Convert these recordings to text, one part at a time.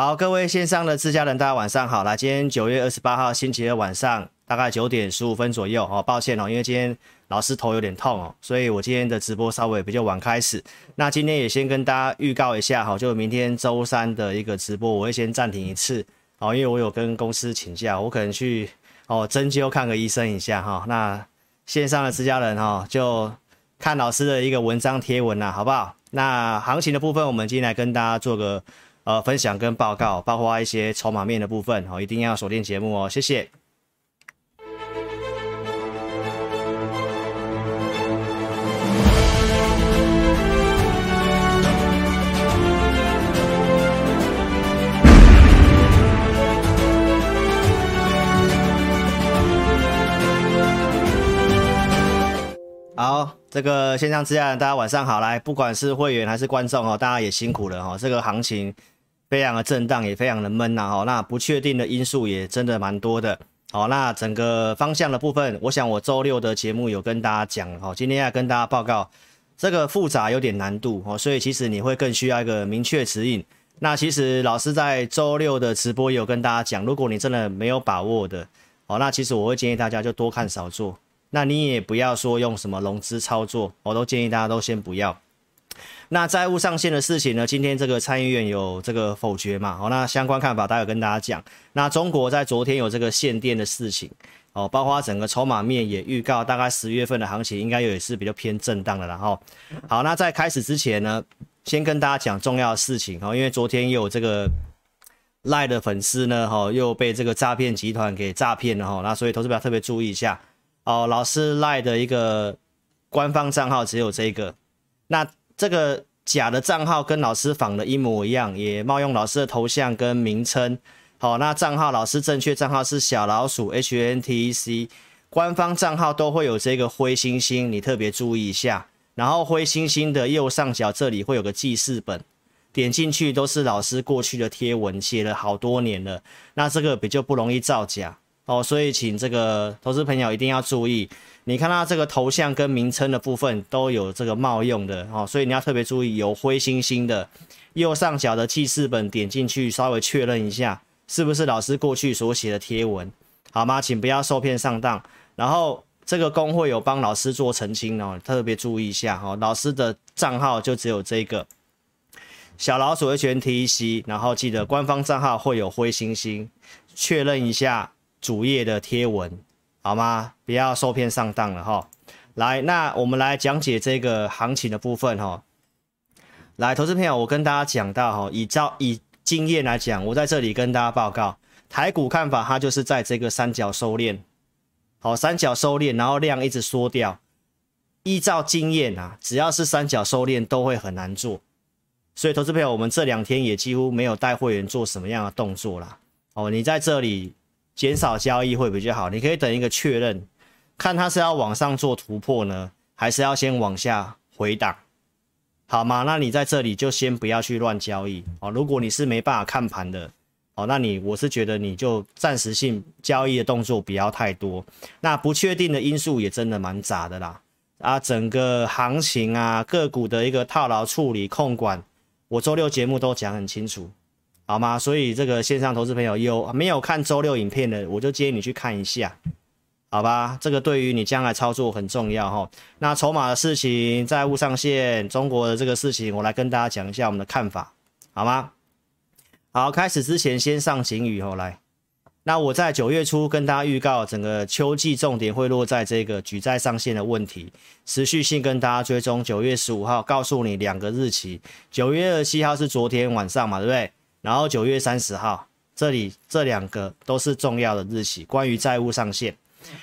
好，各位线上的自家人，大家晚上好。来，今天九月二十八号星期二晚上，大概九点十五分左右哦。抱歉哦，因为今天老师头有点痛哦，所以我今天的直播稍微比较晚开始。那今天也先跟大家预告一下哈，就明天周三的一个直播，我会先暂停一次哦，因为我有跟公司请假，我可能去哦针灸看个医生一下哈。那线上的自家人哈，就看老师的一个文章贴文啦，好不好？那行情的部分，我们今天来跟大家做个。呃，分享跟报告，包括一些筹码面的部分，哦，一定要锁定节目哦，谢谢。好，这个线上之家大家晚上好，来，不管是会员还是观众哦，大家也辛苦了哈，这个行情。非常的震荡，也非常的闷呐，哈，那不确定的因素也真的蛮多的，好，那整个方向的部分，我想我周六的节目有跟大家讲，哈，今天要跟大家报告，这个复杂有点难度，哦，所以其实你会更需要一个明确指引。那其实老师在周六的直播也有跟大家讲，如果你真的没有把握的，哦，那其实我会建议大家就多看少做，那你也不要说用什么融资操作，我都建议大家都先不要。那债务上限的事情呢？今天这个参议院有这个否决嘛？好，那相关看法待会跟大家讲。那中国在昨天有这个限电的事情，哦，包括整个筹码面也预告，大概十月份的行情应该也是比较偏震荡的。然后，好，那在开始之前呢，先跟大家讲重要的事情哦，因为昨天有这个赖的粉丝呢，哈，又被这个诈骗集团给诈骗了哈，那所以投资者特别注意一下哦。老师赖的一个官方账号只有这个，那。这个假的账号跟老师仿的一模一样，也冒用老师的头像跟名称。好，那账号老师正确账号是小老鼠 HNTEC，官方账号都会有这个灰星星，你特别注意一下。然后灰星星的右上角这里会有个记事本，点进去都是老师过去的贴文，写了好多年了，那这个比较不容易造假哦。所以请这个投资朋友一定要注意。你看到这个头像跟名称的部分都有这个冒用的哦，所以你要特别注意，有灰星星的右上角的记事本，点进去稍微确认一下，是不是老师过去所写的贴文，好吗？请不要受骗上当。然后这个公会有帮老师做澄清哦，特别注意一下哦，老师的账号就只有这个小老鼠 HNTEC，然后记得官方账号会有灰星星，确认一下主页的贴文。好吗？不要受骗上当了哈。来，那我们来讲解这个行情的部分哈。来，投资朋友，我跟大家讲到哈，以照以经验来讲，我在这里跟大家报告台股看法，它就是在这个三角收敛，好，三角收敛，然后量一直缩掉。依照经验啊，只要是三角收敛都会很难做。所以，投资朋友，我们这两天也几乎没有带会员做什么样的动作啦。哦，你在这里。减少交易会比较好，你可以等一个确认，看它是要往上做突破呢，还是要先往下回档，好吗？那你在这里就先不要去乱交易哦。如果你是没办法看盘的哦，那你我是觉得你就暂时性交易的动作不要太多。那不确定的因素也真的蛮杂的啦，啊，整个行情啊，个股的一个套牢处理控管，我周六节目都讲很清楚。好吗？所以这个线上投资朋友有没有看周六影片的，我就建议你去看一下，好吧？这个对于你将来操作很重要哈。那筹码的事情、债务上限、中国的这个事情，我来跟大家讲一下我们的看法，好吗？好，开始之前先上警语哦，来。那我在九月初跟大家预告，整个秋季重点会落在这个举债上限的问题，持续性跟大家追踪。九月十五号告诉你两个日期，九月二十七号是昨天晚上嘛，对不对？然后九月三十号，这里这两个都是重要的日期，关于债务上限，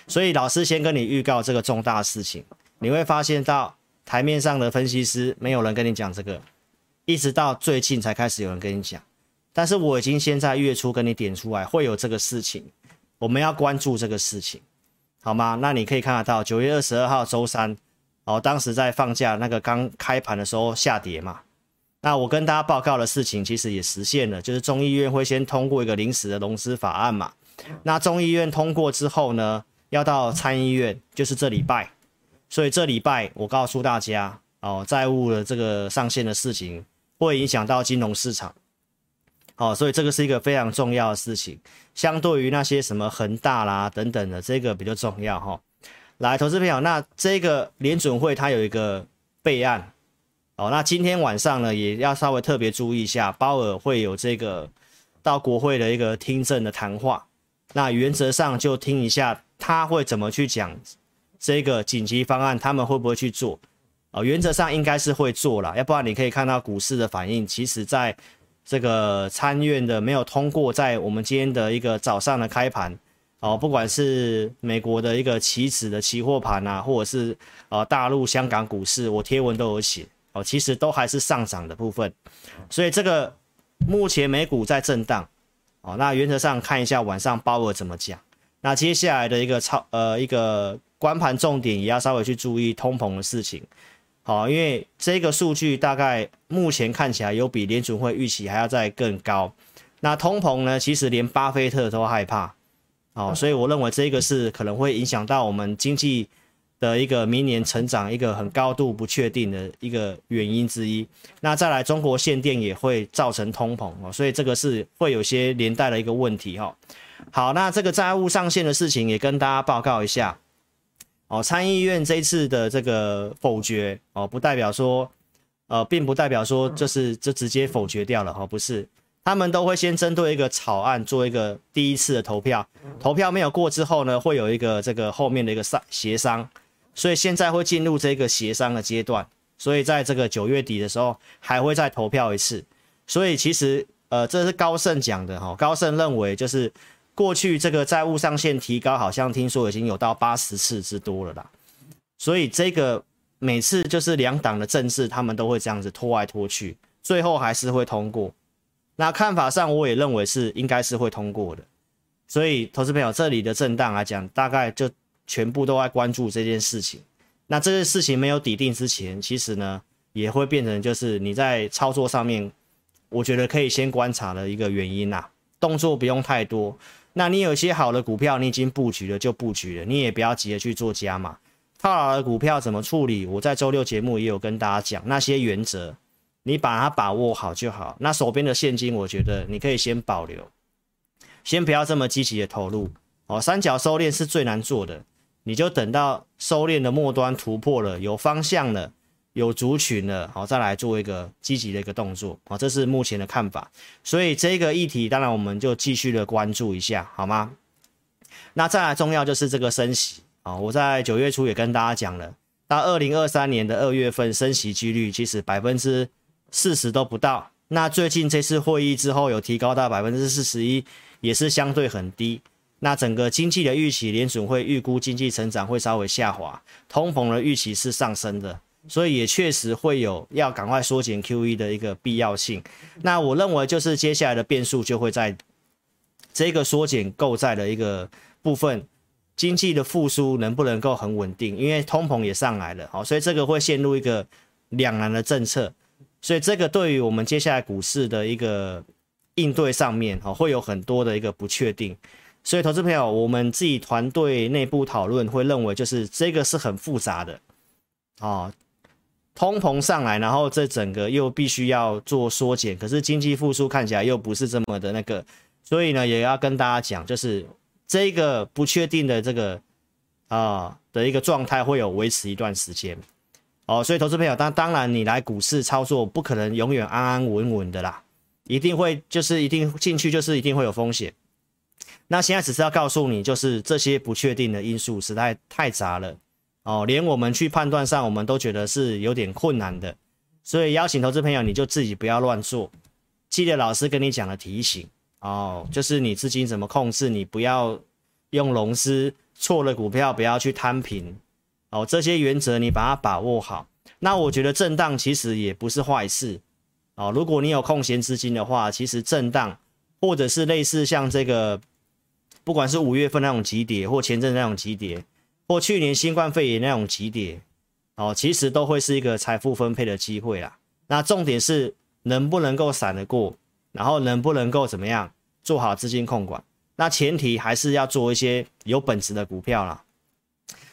所以老师先跟你预告这个重大事情。你会发现到台面上的分析师没有人跟你讲这个，一直到最近才开始有人跟你讲。但是我已经先在月初跟你点出来会有这个事情，我们要关注这个事情，好吗？那你可以看得到九月二十二号周三，哦，当时在放假那个刚开盘的时候下跌嘛。那我跟大家报告的事情，其实也实现了，就是众议院会先通过一个临时的融资法案嘛。那众议院通过之后呢，要到参议院，就是这礼拜。所以这礼拜我告诉大家，哦，债务的这个上限的事情，会影响到金融市场。哦，所以这个是一个非常重要的事情，相对于那些什么恒大啦等等的，这个比较重要哈、来，投资朋友，那这个联准会它有一个备案哦，那今天晚上呢也要稍微特别注意一下，鲍尔会有这个到国会的一个听证的谈话，那原则上就听一下他会怎么去讲这个紧急方案，他们会不会去做？哦，原则上应该是会做啦，要不然你可以看到股市的反应，其实在。这个参院的没有通过，在我们今天的一个早上的开盘，哦，不管是美国的一个期指的期货盘啊，或者是呃大陆、香港股市，我贴文都有写，哦，其实都还是上涨的部分，所以这个目前美股在震荡，哦，那原则上看一下晚上鲍尔怎么讲，那接下来的一个操呃一个观盘重点也要稍微去注意通膨的事情。好，因为这个数据大概目前看起来有比联准会预期还要再更高。那通膨呢，其实连巴菲特都害怕。哦，所以我认为这个是可能会影响到我们经济的一个明年成长一个很高度不确定的一个原因之一。那再来，中国限电也会造成通膨哦，所以这个是会有些连带的一个问题哈。好，那这个债务上限的事情也跟大家报告一下。哦，参议院这一次的这个否决哦，不代表说，呃，并不代表说就是就直接否决掉了哦，不是，他们都会先针对一个草案做一个第一次的投票，投票没有过之后呢，会有一个这个后面的一个商协商，所以现在会进入这个协商的阶段，所以在这个九月底的时候还会再投票一次，所以其实呃，这是高盛讲的哈，高盛认为就是。过去这个债务上限提高，好像听说已经有到八十次之多了啦。所以这个每次就是两党的政治，他们都会这样子拖来拖去，最后还是会通过。那看法上，我也认为是应该是会通过的。所以，投资朋友这里的震荡来讲，大概就全部都在关注这件事情。那这件事情没有底定之前，其实呢也会变成就是你在操作上面，我觉得可以先观察的一个原因啦，动作不用太多。那你有一些好的股票，你已经布局了就布局了，你也不要急着去做加码。套牢的股票怎么处理？我在周六节目也有跟大家讲那些原则，你把它把握好就好。那手边的现金，我觉得你可以先保留，先不要这么积极的投入。哦，三角收敛是最难做的，你就等到收敛的末端突破了，有方向了。有族群了，好，再来做一个积极的一个动作，好，这是目前的看法。所以这个议题，当然我们就继续的关注一下，好吗？那再来重要就是这个升息，啊，我在九月初也跟大家讲了，到二零二三年的二月份升息几率其实百分之四十都不到。那最近这次会议之后有提高到百分之四十一，也是相对很低。那整个经济的预期，联准会预估经济成长会稍微下滑，通膨的预期是上升的。所以也确实会有要赶快缩减 QE 的一个必要性。那我认为就是接下来的变数就会在这个缩减购债的一个部分，经济的复苏能不能够很稳定？因为通膨也上来了，好，所以这个会陷入一个两难的政策。所以这个对于我们接下来股市的一个应对上面，哈，会有很多的一个不确定。所以投资朋友，我们自己团队内部讨论会认为，就是这个是很复杂的，啊。通膨上来，然后这整个又必须要做缩减，可是经济复苏看起来又不是这么的那个，所以呢，也要跟大家讲，就是这个不确定的这个啊、的一个状态会有维持一段时间哦，所以投资朋友，当当然你来股市操作不可能永远安安稳稳的啦，一定会就是一定进去就是一定会有风险。那现在只是要告诉你，就是这些不确定的因素实在太杂了。哦，连我们去判断上，我们都觉得是有点困难的，所以邀请投资朋友，你就自己不要乱做，记得老师跟你讲的提醒。哦，就是你资金怎么控制，你不要用融资，错了股票不要去摊平，哦，这些原则你把它把握好。那我觉得震荡其实也不是坏事。哦，如果你有空闲资金的话，其实震荡或者是类似像这个，不管是五月份那种急跌，或前阵那种急跌。或去年新冠肺炎那种急跌，哦，其实都会是一个财富分配的机会啦。那重点是能不能够闪得过，然后能不能够怎么样做好资金控管。那前提还是要做一些有本质的股票啦。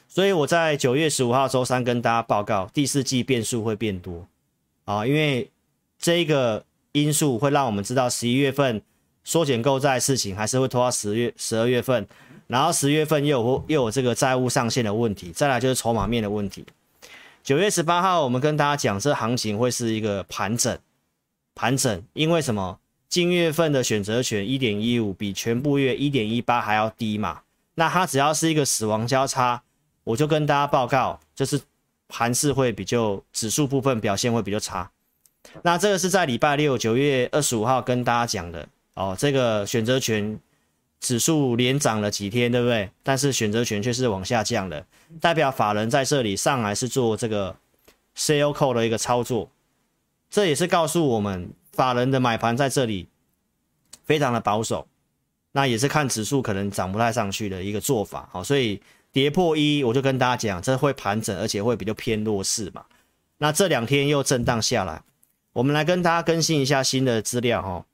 所以我在九月十五号周三跟大家报告，第四季变数会变多啊，因为这个因素会让我们知道十一月份缩减购债事情还是会拖到十月、十二月份，然后十月份又有又有这个债务上限的问题，再来就是筹码面的问题。九月十八号，我们跟大家讲，这行情会是一个盘整，盘整，因为什么？近月份的选择权一点一五比全部月一点一八还要低嘛？那它只要是一个死亡交叉，我就跟大家报告，就是盘势会比较指数部分表现会比较差。那这个是在礼拜六九月二十五号跟大家讲的哦，这个选择权指数连涨了几天，对不对？但是选择权却是往下降的，代表法人在这里上来是做这个 sell call 的一个操作，这也是告诉我们。法人的买盘在这里非常的保守，那也是看指数可能涨不太上去的一个做法，好，所以跌破一，我就跟大家讲，这会盘整，而且会比较偏弱势嘛。那这两天又震荡下来，我们来跟大家更新一下新的资料哈。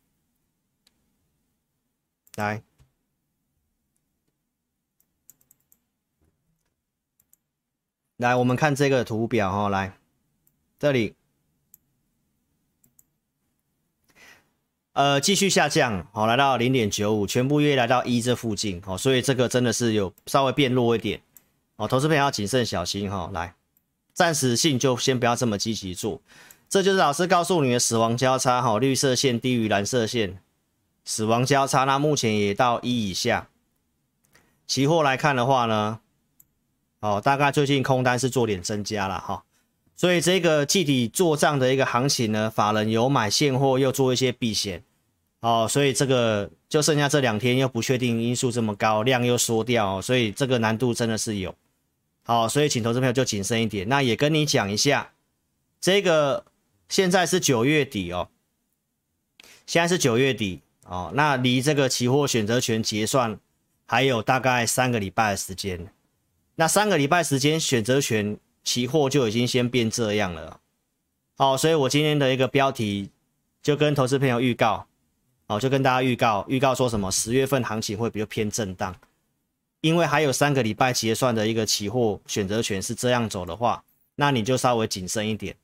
来，来，我们看这个图表哈，来这里。呃，继续下降，好，来到零点九五，全部约来到一这附近，好，所以这个真的是有稍微变弱一点，哦，投资朋友要谨慎小心哈，来，暂时性就先不要这么积极做，这就是老师告诉你的死亡交叉，哈，绿色线低于蓝色线，死亡交叉，那目前也到一以下，期货来看的话呢，哦，大概最近空单是做点增加了哈。所以这个季底做账的一个行情呢，法人有买现货，又做一些避险，哦，所以这个就剩下这两天又不确定因素这么高，量又缩掉，所以这个难度真的是有，好，所以请投资朋友就谨慎一点。那也跟你讲一下，这个现在是九月底哦，现在是九月底哦，那离这个期货选择权结算还有大概三个礼拜的时间，那三个礼拜时间选择权。期货就已经先变这样了，好，所以我今天的一个标题就跟投资朋友预告，好，就跟大家预告，预告说什么？十月份行情会比较偏震荡，因为还有三个礼拜结算的一个期货选择权是这样走的话，那你就稍微谨慎一点，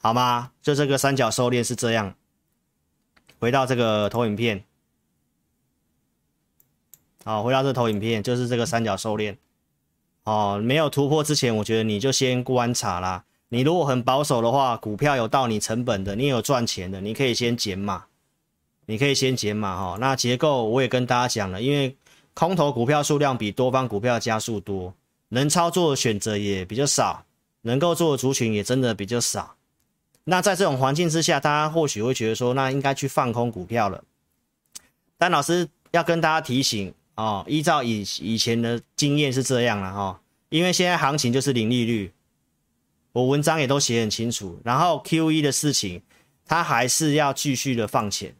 好吗？就这个三角收敛是这样，回到这个投影片，好，回到这投影片就是这个三角收敛。哦，没有突破之前，我觉得你就先观察啦。你如果很保守的话，股票有到你成本的，你有赚钱的，你可以先减码，你可以先减码哈。那结构我也跟大家讲了，因为空头股票数量比多方股票加速多，能操作的选择也比较少，能够做的族群也真的比较少。那在这种环境之下，大家或许会觉得说，那应该去放空股票了。但老师要跟大家提醒。哦，依照以以前的经验是这样了哈、哦，因为现在行情就是零利率，我文章也都写很清楚。然后 QE 的事情，它还是要继续的放钱，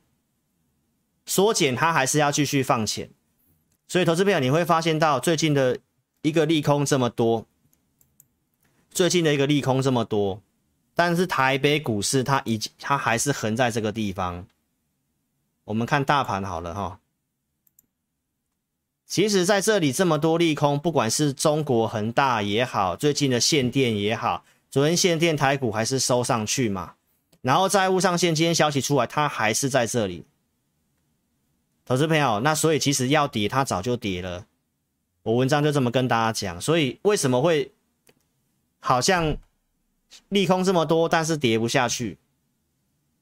缩减它还是要继续放钱。所以投资朋友你会发现到最近的一个利空这么多，最近的一个利空这么多，但是台北股市它已经它还是横在这个地方。我们看大盘好了哈。其实，在这里这么多利空，不管是中国恒大也好，最近的限电也好，昨天限电台股还是收上去嘛。然后债务上限，今天消息出来，它还是在这里。投资朋友，那所以其实要跌，它早就跌了。我文章就这么跟大家讲。所以为什么会好像利空这么多，但是跌不下去？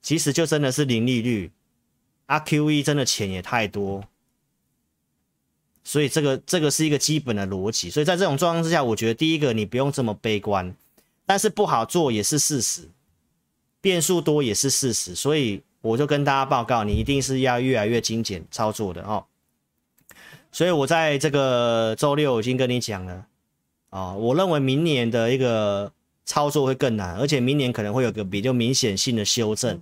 其实就真的是零利率，啊 QE 真的钱也太多。所以这个这个是一个基本的逻辑，所以在这种状况之下，我觉得第一个你不用这么悲观，但是不好做也是事实，变数多也是事实，所以我就跟大家报告，你一定是要越来越精简操作的哦。所以我在这个周六已经跟你讲了啊、我认为明年的一个操作会更难，而且明年可能会有个比较明显性的修正。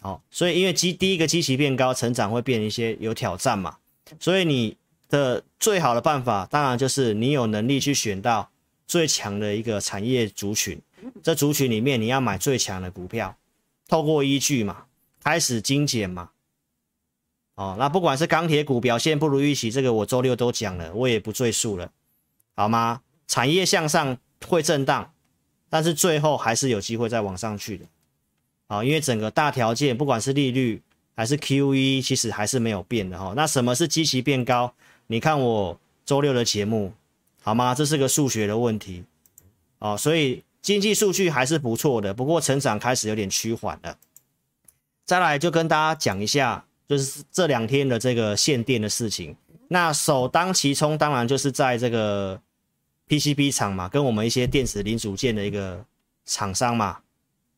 好、哦，所以因为基第一个基期变高，成长会变一些有挑战嘛，所以你。的最好的办法，当然就是你有能力去选到最强的一个产业族群，这族群里面你要买最强的股票，透过依据嘛，开始精简嘛。哦，那不管是钢铁股表现不如预期，这个我周六都讲了，我也不赘述了，好吗？产业向上会震荡，但是最后还是有机会再往上去的。啊，因为整个大条件不管是利率还是 QE，其实还是没有变的哈。那什么是基期变高？你看我周六的节目，好吗？这是个数学的问题哦，所以经济数据还是不错的，不过成长开始有点趋缓了。再来就跟大家讲一下，就是这两天的这个限电的事情。那首当其冲，当然就是在这个 PCB 厂嘛，跟我们一些电子零组件的一个厂商嘛。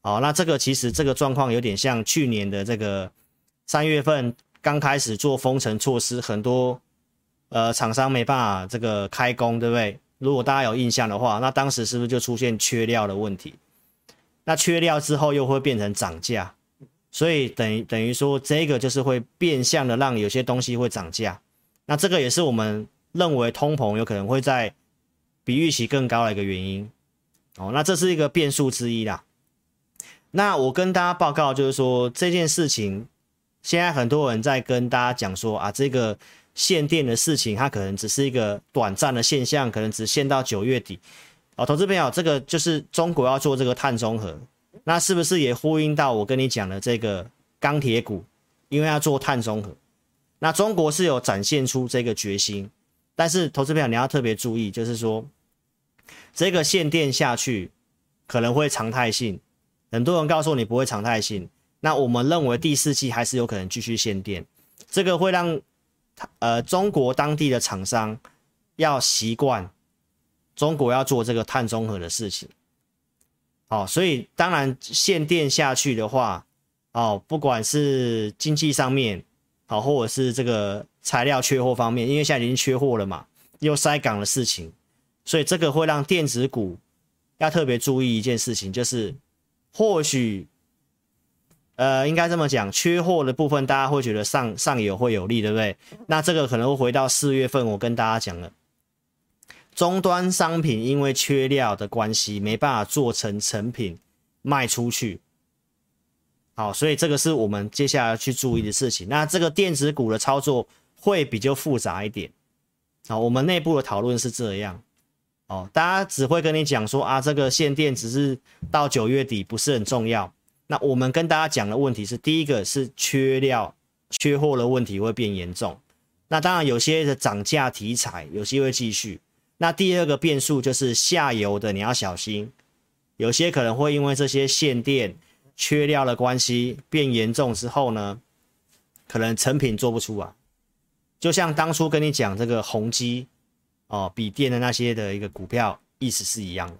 哦，那这个其实这个状况有点像去年的这个三月份刚开始做封城措施，很多呃厂商没办法这个开工，对不对？如果大家有印象的话，那当时是不是就出现缺料的问题？那缺料之后又会变成涨价。所以等于等于说，这个就是会变相的让有些东西会涨价，那这个也是我们认为通膨有可能会在比预期更高的一个原因哦。那这是一个变数之一啦。那我跟大家报告就是说，这件事情现在很多人在跟大家讲说啊，这个限电的事情它可能只是一个短暂的现象，可能只限到九月底哦。投资朋友，这个就是中国要做这个碳中和。那是不是也呼应到我跟你讲的这个钢铁股？因为要做碳中和，那中国是有展现出这个决心，但是投资朋友你要特别注意，就是说这个限电下去可能会常态性，很多人告诉你不会常态性，那我们认为第四季还是有可能继续限电，这个会让呃中国当地的厂商要习惯中国要做这个碳中和的事情。哦，所以当然限电下去的话，哦，不管是经济上面，好，或者是这个材料缺货方面，因为现在已经缺货了嘛，又塞港的事情，所以这个会让电子股要特别注意一件事情，就是或许，呃，应该这么讲，缺货的部分大家会觉得上上游会有利，对不对？那这个可能会回到四月份，我跟大家讲了。终端商品因为缺料的关系，没办法做成成品卖出去。好，所以这个是我们接下来要去注意的事情。那这个电子股的操作会比较复杂一点。好，我们内部的讨论是这样。哦，大家只会跟你讲说啊，这个限电只是到九月底，不是很重要。那我们跟大家讲的问题是，第一个是缺料、缺货的问题会变严重。那当然有些的涨价题材，有些会继续。那第二个变数就是下游的，你要小心，有些可能会因为这些限电、缺料的关系变严重之后呢，可能成品做不出啊。就像当初跟你讲这个宏基哦，笔电的那些的一个股票，意思是一样的。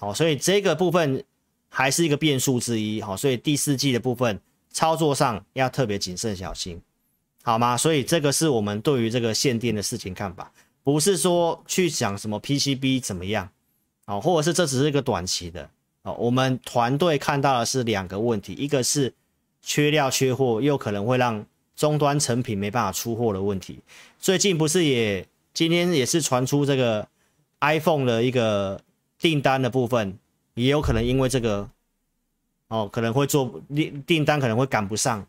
好，所以这个部分还是一个变数之一。好，所以第四季的部分操作上要特别谨慎小心，好吗？所以这个是我们对于这个限电的事情看法。不是说去讲什么 PCB 怎么样，哦，或者是这只是一个短期的，哦，我们团队看到的是两个问题，一个是缺料缺货，又可能会让终端成品没办法出货的问题。最近不是也今天也是传出这个 iPhone 的一个订单的部分，也有可能因为这个，哦，可能会做订订单可能会赶不上，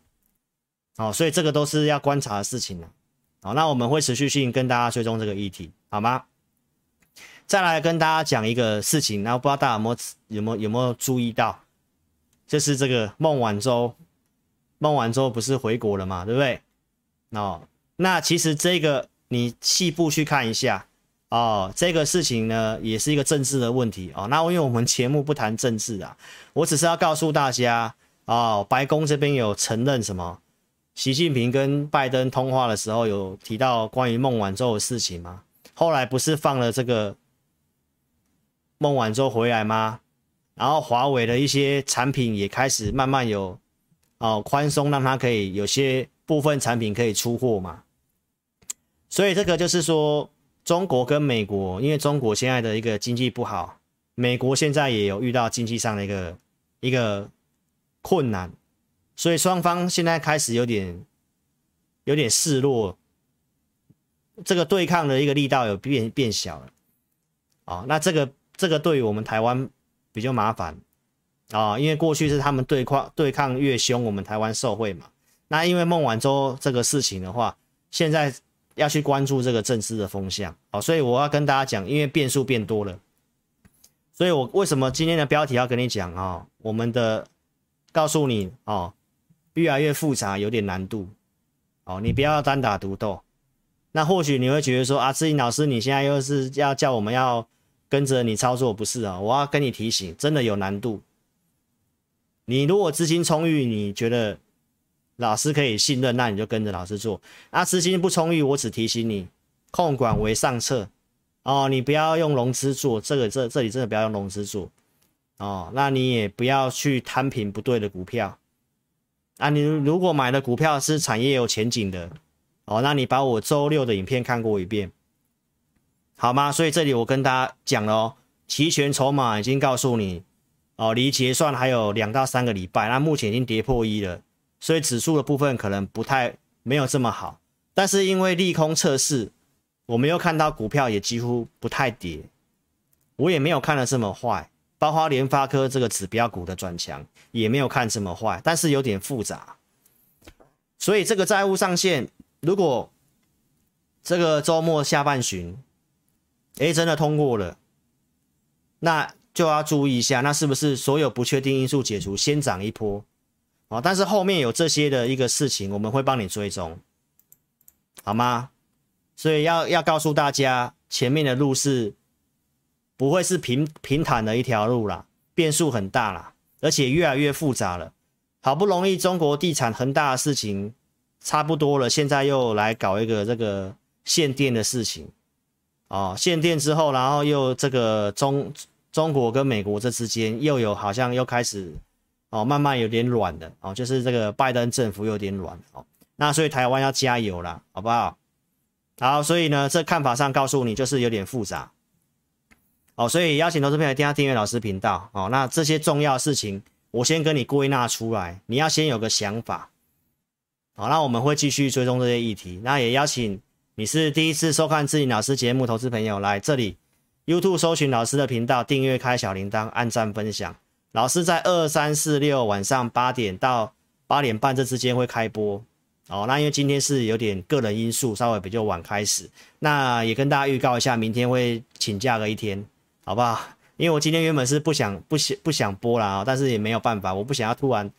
哦，所以这个都是要观察的事情了。哦，那我们会持续性跟大家追踪这个议题，好吗？再来跟大家讲一个事情，然后不知道大家有没有有没有有没有注意到，就是这个孟晚舟，孟晚舟不是回国了嘛，对不对？哦，那其实这个你细部去看一下哦，这个事情呢也是一个政治的问题哦。那因为我们节目不谈政治啊，我只是要告诉大家哦，白宫这边有承认什么？习近平跟拜登通话的时候，有提到关于孟晚舟的事情吗？后来不是放了这个孟晚舟回来吗？然后华为的一些产品也开始慢慢有哦宽松，让它可以有些部分产品可以出货嘛。所以这个就是说，中国跟美国，因为中国现在的一个经济不好，美国现在也有遇到经济上的一个一个困难。所以双方现在开始有点有点示弱，这个对抗的一个力道有变变小了，啊，那这个这个对于我们台湾比较麻烦啊，因为过去是他们对抗对抗越凶，我们台湾受惠嘛。那因为孟晚舟这个事情的话，现在要去关注这个政治的风向，好，所以我要跟大家讲，因为变数变多了，所以我为什么今天的标题要跟你讲啊，我们的。告诉你哦，越来越复杂，有点难度哦，你不要单打独斗。那或许你会觉得说啊，志颖老师，你现在又是要叫我们要跟着你操作，不是啊？我要跟你提醒，真的有难度。你如果资金充裕，你觉得老师可以信任，那你就跟着老师做。啊，资金不充裕，我只提醒你，控管为上策哦，你不要用融资做这个，这这里真的不要用融资做哦。那你也不要去摊平不对的股票啊。你如果买的股票是产业有前景的。哦，那你把我周六的影片看过一遍，好吗？所以这里我跟大家讲了哦，期权筹码已经告诉你，哦，离结算还有两到三个礼拜，那目前已经跌破一了，所以指数的部分可能不太没有这么好，但是因为利空测试，我们又看到股票也几乎不太跌，我也没有看的这么坏，包括联发科这个指标股的转强也没有看这么坏，但是有点复杂，所以这个债务上限。如果这个周末下半旬，哎，真的通过了，那就要注意一下，那是不是所有不确定因素解除，先涨一波啊？但是后面有这些的一个事情，我们会帮你追踪，好吗？所以要要告诉大家，前面的路是不会是平平坦的一条路啦，变数很大啦，而且越来越复杂了。好不容易中国地产恒大的事情。差不多了，现在又来搞一个这个限电的事情，哦，限电之后，然后又这个中中国跟美国这之间又有好像又开始哦，慢慢有点软的哦，就是这个拜登政府有点软哦，那所以台湾要加油了，好不好？好，所以呢，这看法上告诉你就是有点复杂，哦，所以邀请投资朋友一定要订阅老师频道哦，那这些重要事情我先跟你归纳出来，你要先有个想法。好，那我们会继续追踪这些议题。那也邀请你是第一次收看志颖老师节目，投资朋友来这里 YouTube 搜寻老师的频道，订阅开小铃铛，按赞分享。老师在二三四六晚上八点到八点半这之间会开播。哦，那因为今天是有点个人因素，稍微比较晚开始。那也跟大家预告一下，明天会请假个一天，好不好？因为我今天原本是不想不想不想播啦，但是也没有办法，我不想要突然。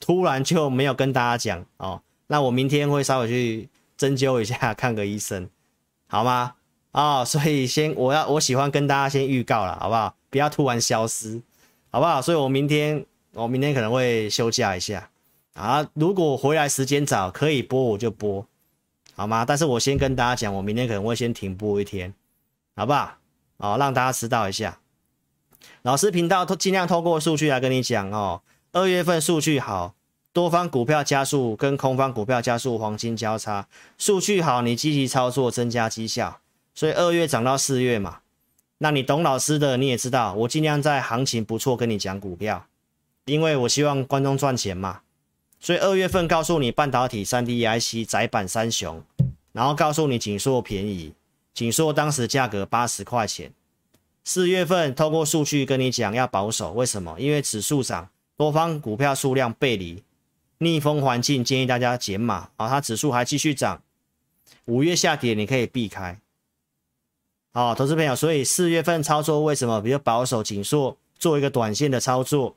突然就没有跟大家讲哦，那我明天会稍微去针灸一下，看个医生，好吗？哦，所以先我要我喜欢跟大家先预告了，好不好？不要突然消失，好不好？所以我明天我明天可能会休假一下啊，如果回来时间早可以播我就播，好吗？但是我先跟大家讲，我明天可能会先停播一天，好不好？哦，让大家知道一下，老师频道都尽量透过数据来跟你讲哦。二月份数据好，多方股票加速跟空方股票加速黄金交叉，数据好，你积极操作增加绩效，所以二月涨到四月嘛。那你懂老师的你也知道，我尽量在行情不错跟你讲股票，因为我希望观众赚钱嘛。所以二月份告诉你半导体、三 D IC、载板三雄，然后告诉你景硕便宜，景硕当时价格八十块钱。四月份透过数据跟你讲要保守，为什么？因为指数涨。多方股票数量背离，逆风环境建议大家减码啊！它指数还继续涨，五月下跌你可以避开。好，投资朋友，所以四月份操作为什么比较保守紧缩，做一个短线的操作？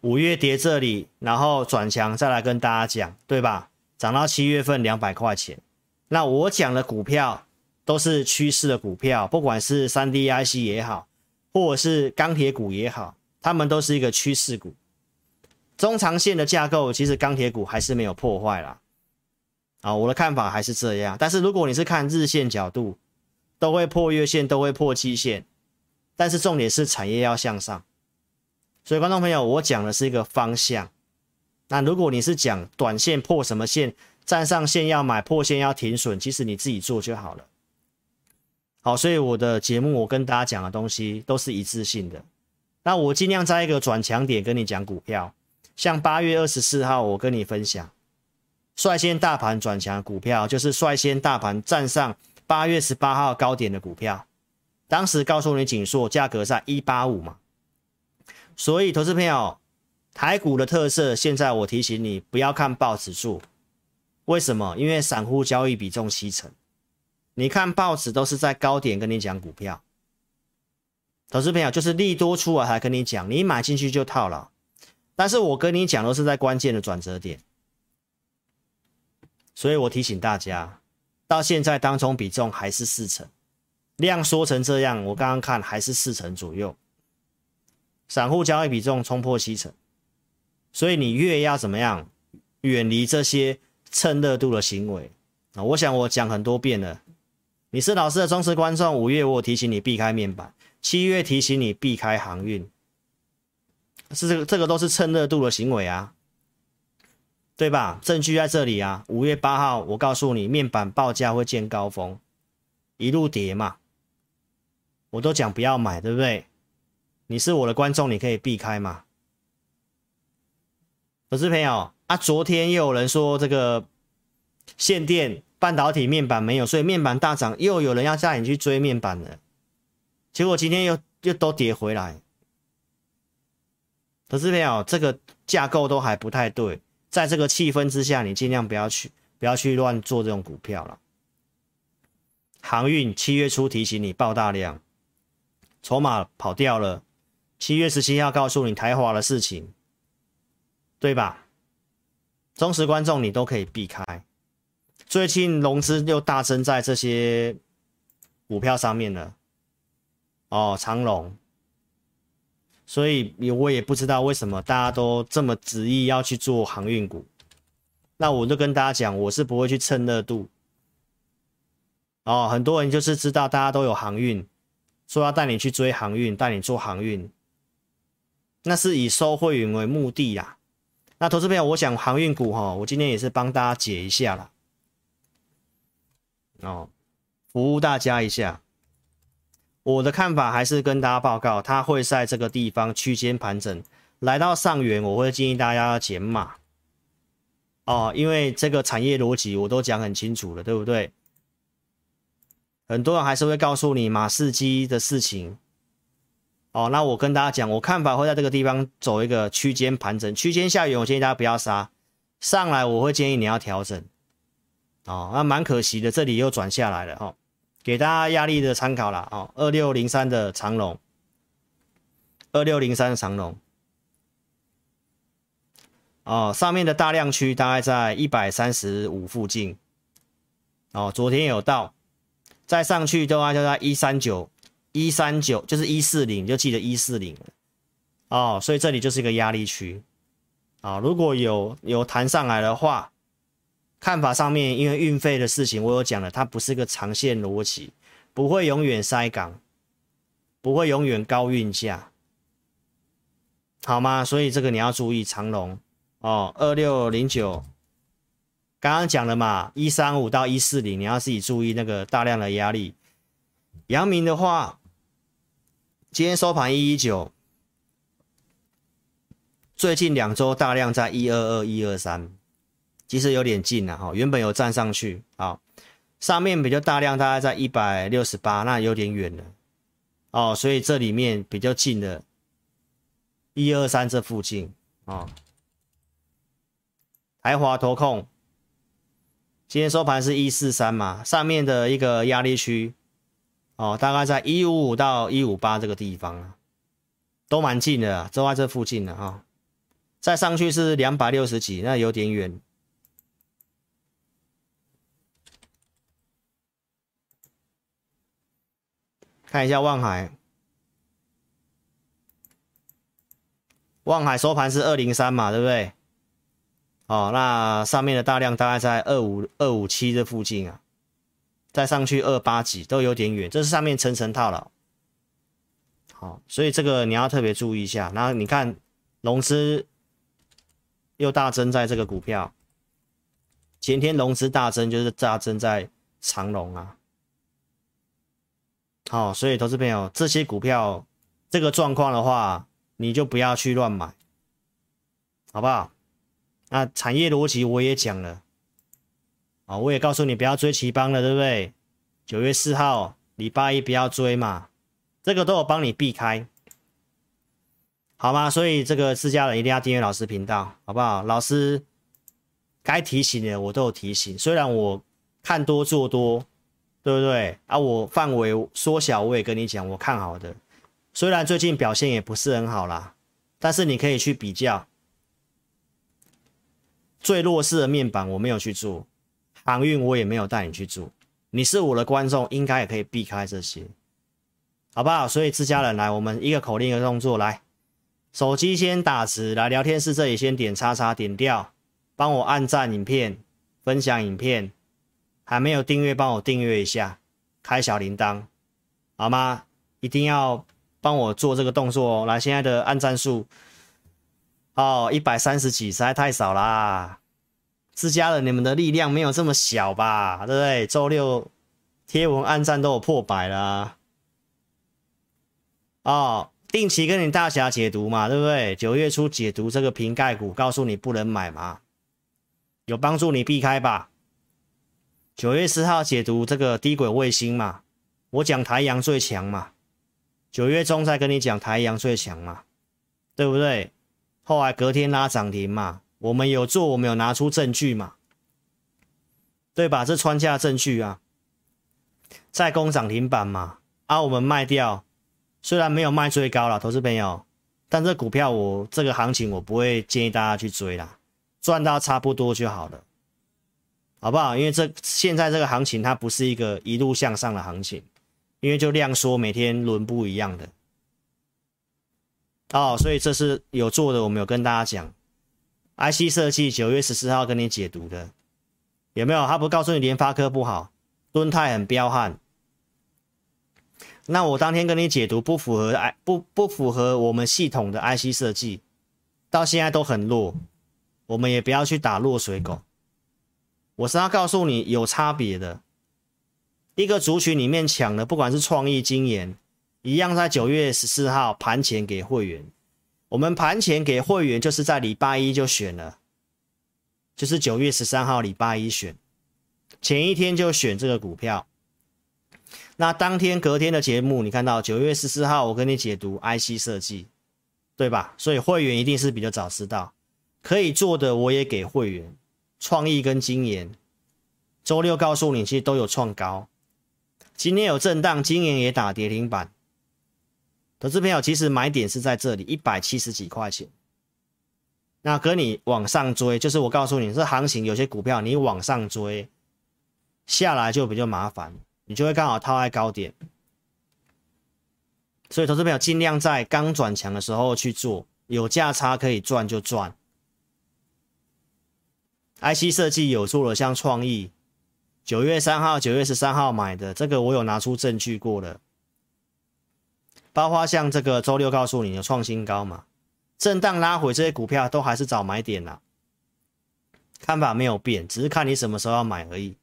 五月跌这里，然后转强再来跟大家讲，对吧？涨到七月份两百块钱，那我讲的股票都是趋势的股票，不管是三 D IC 也好，或者是钢铁股也好。他们都是一个趋势股，中长线的架构其实钢铁股还是没有破坏啦。啊，我的看法还是这样。但是如果你是看日线角度，都会破月线，都会破季线。但是重点是产业要向上，所以观众朋友，我讲的是一个方向。那如果你是讲短线破什么线，站上线要买，破线要停损，其实你自己做就好了。好，所以我的节目我跟大家讲的东西都是一致性的。那我尽量在一个转强点跟你讲股票，像八月二十四号我跟你分享，率先大盘转强股票，就是率先大盘站上八月十八号高点的股票。当时告诉你景硕价格在一八五嘛，所以投资朋友，台股的特色，现在我提醒你不要看报纸数，为什么？因为散户交易比重七成，你看报纸都是在高点跟你讲股票。投资朋友就是利多出来还跟你讲，你买进去就套了。但是我跟你讲都是在关键的转折点，所以我提醒大家，到现在当冲比重还是四成，量缩成这样，我刚刚看还是四成左右，散户交易比重冲破七成，所以你越要怎么样，远离这些蹭热度的行为啊！我想我讲很多遍了，你是老师的忠实观众，五月我提醒你避开面板，七月提醒你避开航运。是这个，这个都是蹭热度的行为啊，对吧？证据在这里啊。五月八号，我告诉你，面板报价会见高峰，一路跌嘛。我都讲不要买，对不对？你是我的观众，你可以避开嘛。可是朋友啊，昨天又有人说这个限电半导体面板没有，所以面板大涨，又有人要带你去追面板了，结果今天又又都跌回来。投资朋友，这个架构都还不太对，在这个气氛之下，你尽量不要去，不要去乱做这种股票了。航运七月初提醒你爆大量，筹码跑掉了。七月十七号告诉你台华的事情，对吧？忠实观众你都可以避开。最近融资又大增在这些股票上面了。哦，长隆。所以我也不知道为什么大家都这么执意要去做航运股，那我就跟大家讲，我是不会去蹭热度。哦，很多人就是知道大家都有航运，说要带你去追航运，带你做航运，那是以收会员为目的啦。那投资朋友，我想航运股哈，我今天也是帮大家解一下啦，哦，服务大家一下。我的看法还是跟大家报告，它会在这个地方区间盘整，来到上缘，我会建议大家减码哦，因为这个产业逻辑我都讲很清楚了，对不对？很多人还是会告诉你马士基的事情哦，那我跟大家讲，我看法会在这个地方走一个区间盘整，区间下缘，我建议大家不要杀，上来我会建议你要调整哦，那蛮可惜的，这里又转下来了哦。给大家压力的参考啦，哦，二六零三的长龙，二六零三的长龙，哦，上面的大量区大概在一百三十五附近，哦，昨天有到，再上去的话就在一三九，一三九就是一四零，就记得一四零，哦，所以这里就是一个压力区，啊、哦，如果有有弹上来的话。看法上面，因为运费的事情，我有讲了，它不是个长线逻辑，不会永远塞港，不会永远高运价，好吗？所以这个你要注意长龙哦，二六零九，刚刚讲了嘛，一三五到一四零，你要自己注意那个大量的压力。阳明的话，今天收盘一一九，最近两周大量在一二二一二三。其实有点近了哈，原本有站上去，好，上面比较大量，大概在一百六十八，那有点远了，哦，所以这里面比较近的，一二三这附近，哦，台华投控，今天收盘是一四三嘛，上面的一个压力区，哦，大概在一五五到一五八这个地方啊，都蛮近的，都在这附近的哈，再上去是两百六十几，那有点远。看一下望海，望海收盘是二零三嘛，对不对？哦，那上面的大量大概在二五二五七这附近啊，再上去二八几都有点远，这是上面层层套牢。好，所以这个你要特别注意一下。然后你看融资又大增在这个股票，前天融资大增就是大增在长荣啊。好、所以投资朋友，这些股票这个状况的话，你就不要去乱买，好不好？那产业逻辑我也讲了，啊、我也告诉你不要追頎邦了，对不对？九月四号礼拜一不要追嘛，这个都有帮你避开，好吗？所以这个自家人一定要订阅老师频道，好不好？老师该提醒的我都有提醒，虽然我看多做多。对不对啊？我范围缩小，我也跟你讲，我看好的。虽然最近表现也不是很好啦，但是你可以去比较最弱势的面板我没有去做，航运我也没有带你去做。你是我的观众，应该也可以避开这些，好不好？所以自家人来，我们一个口令一个动作来，手机先打直，来聊天室这里先点叉叉点掉，帮我按赞影片，分享影片，还没有订阅帮我订阅一下，开小铃铛，好吗？一定要帮我做这个动作哦。来，现在的按赞数哦，一百三十几，实在太少啦。自家人，你们的力量没有这么小吧？对不对？周六贴文按赞都有破百啦。哦，定期跟你大侠解读嘛，对不对？九月初解读这个瓶盖股，告诉你不能买嘛，有帮助你避开吧。九月四号解读这个低轨卫星嘛，我讲台阳最强嘛。九月中再跟你讲台阳最强嘛，对不对？后来隔天拉涨停嘛。我们有做，我们有拿出证据嘛？对吧？这穿价证据啊，在攻涨停板嘛。啊，我们卖掉，虽然没有卖最高了，投资朋友，但这股票我这个行情我不会建议大家去追啦，赚到差不多就好了，好不好？因为这现在这个行情它不是一个一路向上的行情，因为就量缩，每天轮不一样的。哦，所以这是有做的，我们有跟大家讲。IC 设计九月十四号跟你解读的，有没有？他不告诉你联发科不好，敦泰很彪悍。那我当天跟你解读不符合 I 不不符合我们系统的 IC 设计，到现在都很弱，我们也不要去打落水狗。我是要告诉你有差别的，一个族群里面抢的，不管是创意、经验，一样在九月十四号盘前给会员。我们盘前给会员，就是在礼拜一就选了，就是九月十三号礼拜一选，前一天就选这个股票。那当天隔天的节目，你看到九月十四号我跟你解读 IC 设计，对吧？所以会员一定是比较早知道，可以做的我也给会员，创意跟晶圆，周六告诉你其实都有创高，今天有震荡，晶圆也打跌停板。投资朋友，其实买点是在这里一百七十几块钱。那跟你往上追，就是我告诉你，这行情有些股票你往上追下来就比较麻烦，你就会刚好套在高点。所以投资朋友尽量在刚转强的时候去做，有价差可以赚就赚。IC 设计有做了，像创意，九月三号、九月十三号买的，这个我有拿出证据过了。包括像这个周六告诉你有创新高嘛，震荡拉回这些股票都还是找买点啦，看法没有变，只是看你什么时候要买而已。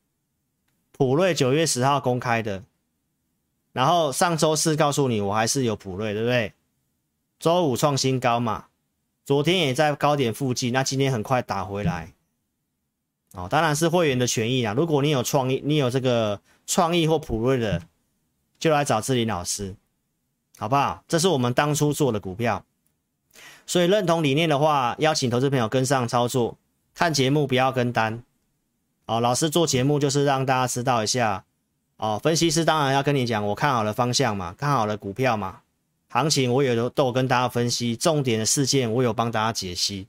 普瑞九月十号公开的，然后上周四告诉你我还是有普瑞，对不对？周五创新高嘛，昨天也在高点附近，那今天很快打回来。哦，当然是会员的权益啊，如果你有创意，你有这个创意或普瑞的，就来找志霖老师。好不好？这是我们当初做的股票，所以认同理念的话，邀请投资朋友跟上操作。看节目不要跟单哦。老师做节目就是让大家知道一下哦。分析师当然要跟你讲，我看好的方向嘛，看好的股票嘛，行情我也都有跟大家分析，重点的事件我有帮大家解析。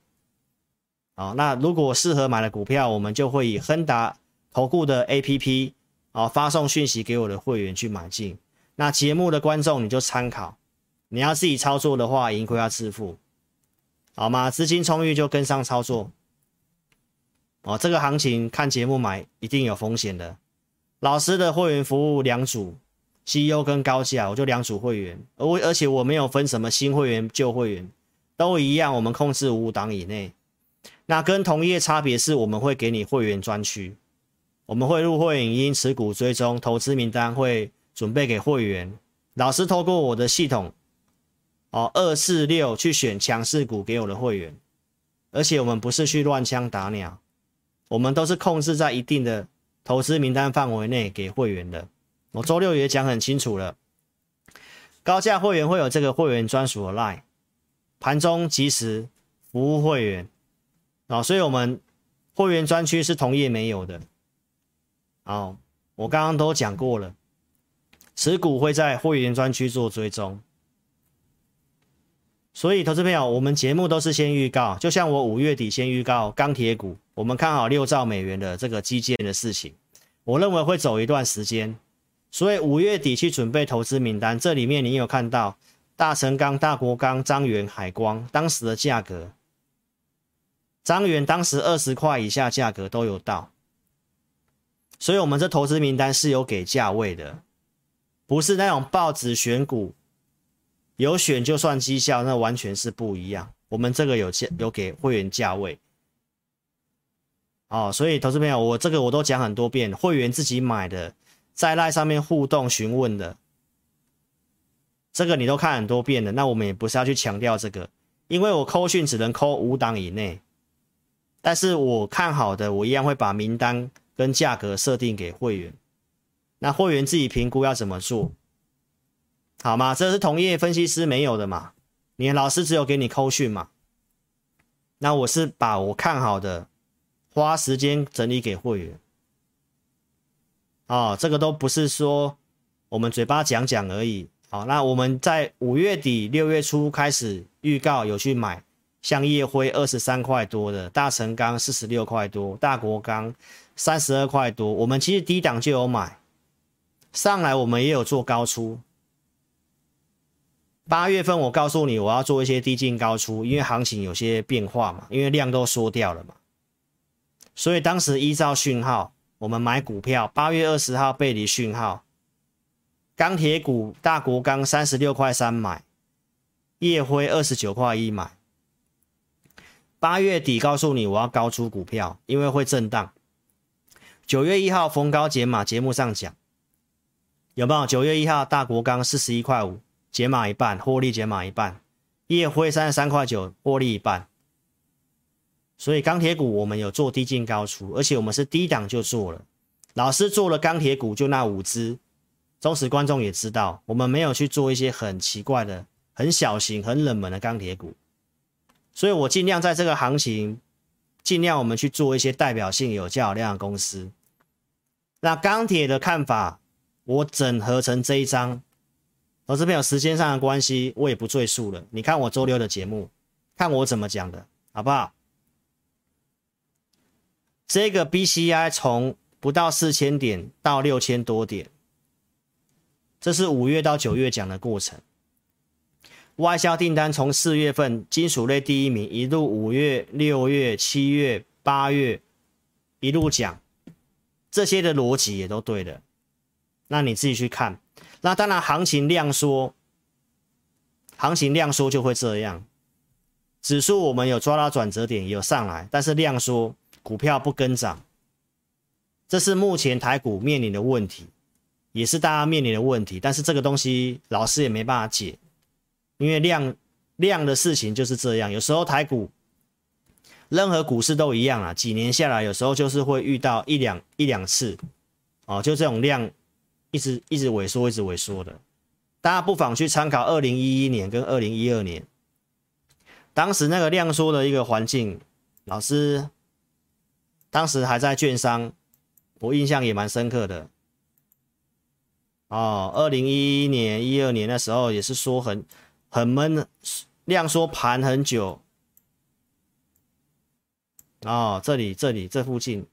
哦，那如果适合买的股票，我们就会以亨达投顾的 APP 哦发送讯息给我的会员去买进。那节目的观众你就参考，你要自己操作的话，盈亏要自负，好吗？资金充裕就跟上操作。哦，这个行情看节目买一定有风险的。老师的会员服务两组，，CEO 跟高价，我就两组会员，而我而且我没有分什么新会员旧会员，都一样，我们控制五档以内。那跟同业差别是，我们会给你会员专区，我们会入会影音、持股追踪、投资名单会。准备给会员，老师透过我的系统，哦，二四六去选强势股给我的会员，而且我们不是去乱枪打鸟，我们都是控制在一定的投资名单范围内给会员的。我周六也讲很清楚了，高价会员会有这个会员专属的 line，盘中即时服务会员，啊，所以我们会员专区是同业没有的。哦，我刚刚都讲过了。持股会在会员专区做追踪，所以，投资朋友，我们节目都是先预告，就像我五月底先预告钢铁股，我们看好六兆美元的这个基建的事情，我认为会走一段时间，所以五月底去准备投资名单。这里面你有看到大成钢、大国钢、彰源、海光当时的价格，张元当时二十块以下价格都有到，所以我们这投资名单是有给价位的，不是那种报纸选股。有选就算绩效，那完全是不一样。我们这个有价有给会员价位，哦，所以投资朋友，我这个我都讲很多遍，会员自己买的，在赖上面互动询问的，这个你都看很多遍了。那我们也不是要去强调这个，因为我扣讯只能扣五档以内，但是我看好的，我一样会把名单跟价格设定给会员，那会员自己评估要怎么做。好吗？这是同业分析师没有的嘛？你老师只有给你扣讯嘛？那我是把我看好的，花时间整理给会员。哦，这个都不是说我们嘴巴讲讲而已。好，那我们在五月底六月初开始预告有去买，像夜辉二十三块多的，大成钢四十六块多，大国钢三十二块多。我们其实低档就有买，上来我们也有做高出。八月份我告诉你，我要做一些低进高出，因为行情有些变化嘛，因为量都缩掉了嘛，所以当时依照讯号，我们买股票。八月二十号背离讯号，钢铁股大国钢三十六块三买，夜辉二十九块一买。八月底告诉你我要高出股票，因为会震荡。九月一号逢高解码，节目上讲有没有？九月一号大国钢四十一块五。解码一半，获利解码一半，夜辉三十三块九，获利一半。所以钢铁股我们有做低进高出，而且我们是低档就做了。老师做了钢铁股就那五只，忠实观众也知道，我们没有去做一些很奇怪的、很小型、很冷门的钢铁股。所以我尽量在这个行情，尽量我们去做一些代表性有较量的公司。那钢铁的看法，我整合成这一张。投资朋友，时间上的关系，我也不赘述了。你看我周六的节目，看我怎么讲的，好不好？这个 BCI 从不到四千点到六千多点，这是五月到九月讲的过程。外销订单从四月份金属类第一名，一路五月、六月、七月、八月一路讲，这些的逻辑也都对的。那你自己去看。那当然，行情量缩，行情量缩就会这样。指数我们有抓到转折点，也有上来，但是量缩，股票不跟涨，这是目前台股面临的问题，也是大家面临的问题。但是这个东西老师也没办法解，因为量量的事情就是这样。有时候台股，任何股市都一样啊，几年下来，有时候就是会遇到一两一两次，哦，就这种量。一直一直萎缩，一直萎缩的，大家不妨去参考二零一一年跟二零一二年，当时那个量缩的一个环境，老师当时还在券商，我印象也蛮深刻的。哦，二零一一年、一二年那时候也是说很很闷，量缩盘很久。哦，这里这里这附近，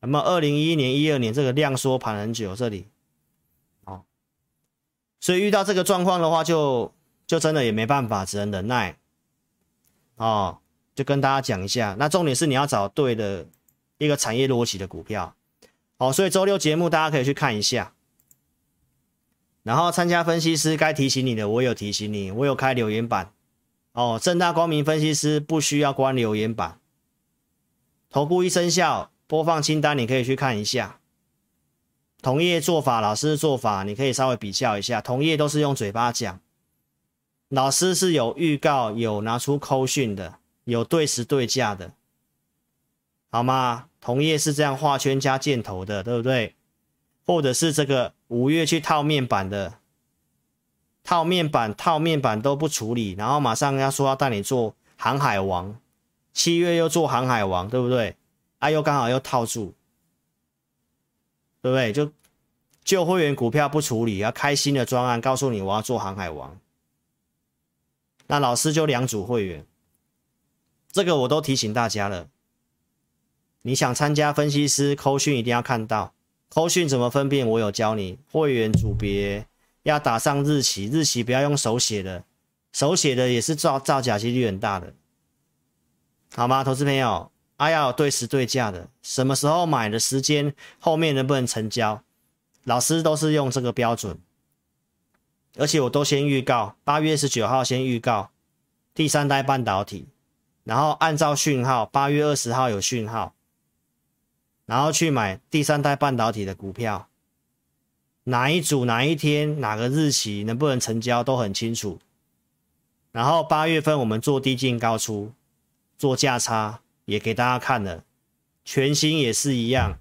那么二零一一年、一二年这个量缩盘很久，这里。哦所以遇到这个状况的话就，就真的也没办法，只能忍耐。哦，就跟大家讲一下。那重点是你要找对的一个产业逻辑的股票。好，所以周六节目大家可以去看一下。然后参加分析师该提醒你的，我有提醒你，我有开留言板。哦，正大光明分析师不需要关留言板。投顾一生效播放清单，你可以去看一下。同业做法，老师的做法，你可以稍微比较一下。同业都是用嘴巴讲，老师是有预告、有拿出扣讯的，有对时对价的，好吗？同业是这样画圈加箭头的，对不对？或者是这个五月去套面板的，套面板、套面板都不处理，然后马上要说要带你做航海王，七月又做航海王，对不对？啊，又刚好又套住。对不对？就旧会员股票不处理，要开新的专案，告诉你我要做航海王。那老师就两组会员，这个我都提醒大家了。你想参加分析师扣讯，一定要看到扣讯怎么分辨，我有教你。会员组别要打上日期，日期不要用手写的，手写的也是造造假几率很大的，好吗？投资朋友，啊要对时对价的，什么时候买的时间，后面能不能成交，老师都是用这个标准。而且我都先预告，八月十九号先预告第三代半导体，然后按照讯号，八月二十号有讯号，然后去买第三代半导体的股票，哪一组哪一天哪个日期能不能成交都很清楚。然后八月份我们做低进高出，做价差也给大家看了，全新也是一样，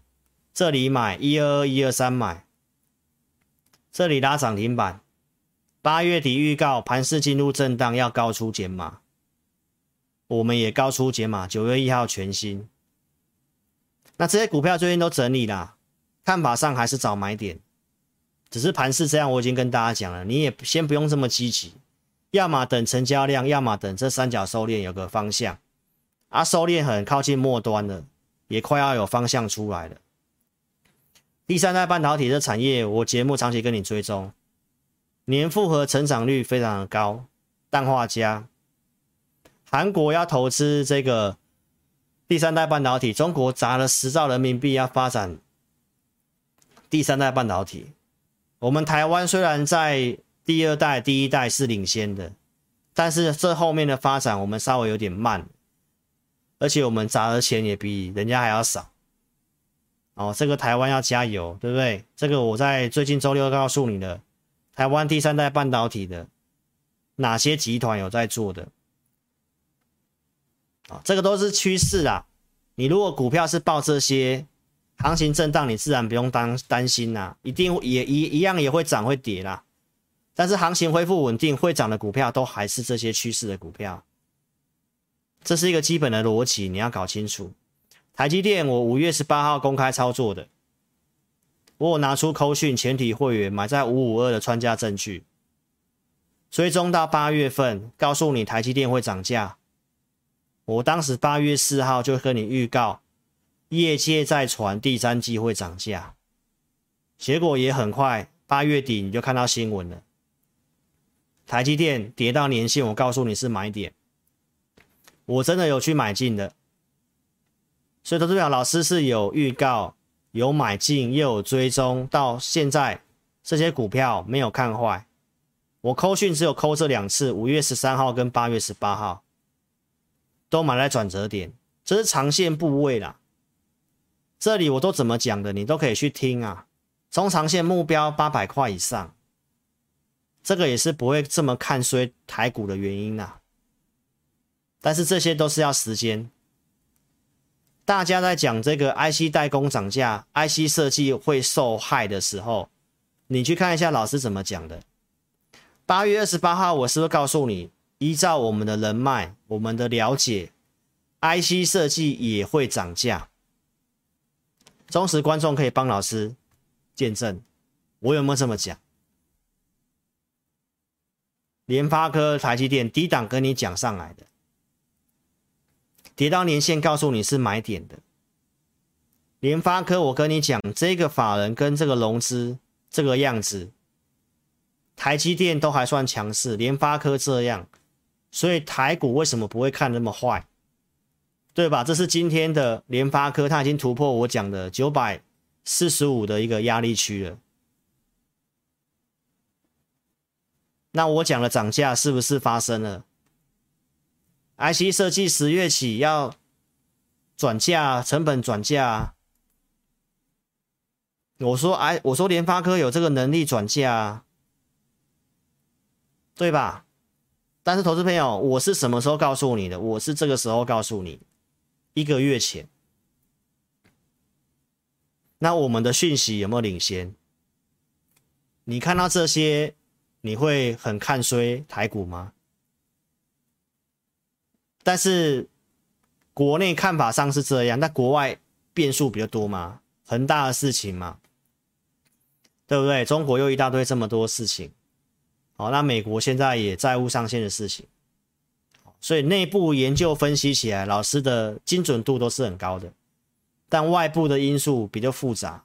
这里买一二二一二三买，这里拉涨停板。八月底预告盘势进入震荡，要高出减码，我们也高出减码。九月一号全新，那这些股票最近都整理了，看法上还是找买点，只是盘势这样，我已经跟大家讲了，你也先不用这么积极，要么等成交量，要么等这三角收敛有个方向，啊，收敛很靠近末端了，也快要有方向出来了。第三代半导体的产业，我节目长期跟你追踪。年复合成长率非常的高，氮化镓，韩国要投资这个第三代半导体，中国砸了十兆人民币要发展第三代半导体。我们台湾虽然在第二代、第一代是领先的，但是这后面的发展我们稍微有点慢，而且我们砸的钱也比人家还要少。哦，这个台湾要加油，对不对？这个我在最近周六告诉你的。台湾第三代半导体的哪些集团有在做的？啊，这个都是趋势啊。你如果股票是报这些，行情震荡，你自然不用担担心呐，一定也一一样也会涨会跌啦。但是行情恢复稳定，会涨的股票都还是这些趋势的股票。这是一个基本的逻辑，你要搞清楚。台积电，我五月十八号公开操作的。我有拿出扣讯全体会员买在五五二的穿价证据，追踪到八月份，告诉你台积电会涨价。我当时八月四号就跟你预告，业界在传第三季会涨价，结果也很快，八月底你就看到新闻了，台积电跌到年线，我告诉你是买点，我真的有去买进的，所以投资表老师是有预告。有买进又有追踪，到现在这些股票没有看坏。我扣讯只有扣这两次，五月十三号跟八月十八号都买在转折点，这是长线部位啦。这里我都怎么讲的，你都可以去听啊。中长线目标八百块以上，这个也是不会这么看衰台股的原因啊。但是这些都是要时间。大家在讲这个 IC 代工涨价，IC 设计会受害的时候，你去看一下老师怎么讲的。八月二十八号，我是不是告诉你，依照我们的人脉，我们的了解，IC 设计也会涨价。忠实观众可以帮老师见证，我有没有这么讲？联发科、台积电低档跟你讲上来的。跌到年线，告诉你是买点的。联发科，我跟你讲，这个法人跟这个融资这个样子，台积电都还算强势，联发科这样，所以台股为什么不会看那么坏？对吧？这是今天的联发科，它已经突破我讲的九百四十五的一个压力区了。那我讲的涨价是不是发生了？IC 设计十月起要转价，成本转价。我说，哎，我说联发科有这个能力转价，对吧？但是投资朋友，我是什么时候告诉你的？我是这个时候告诉你，一个月前。那我们的讯息有没有领先？你看到这些，你会很看衰台股吗？但是国内看法上是这样，但国外变数比较多嘛，很大的事情嘛，对不对？中国又一大堆这么多事情，好，那美国现在也债务上限的事情，所以内部研究分析起来，老师的精准度都是很高的，但外部的因素比较复杂，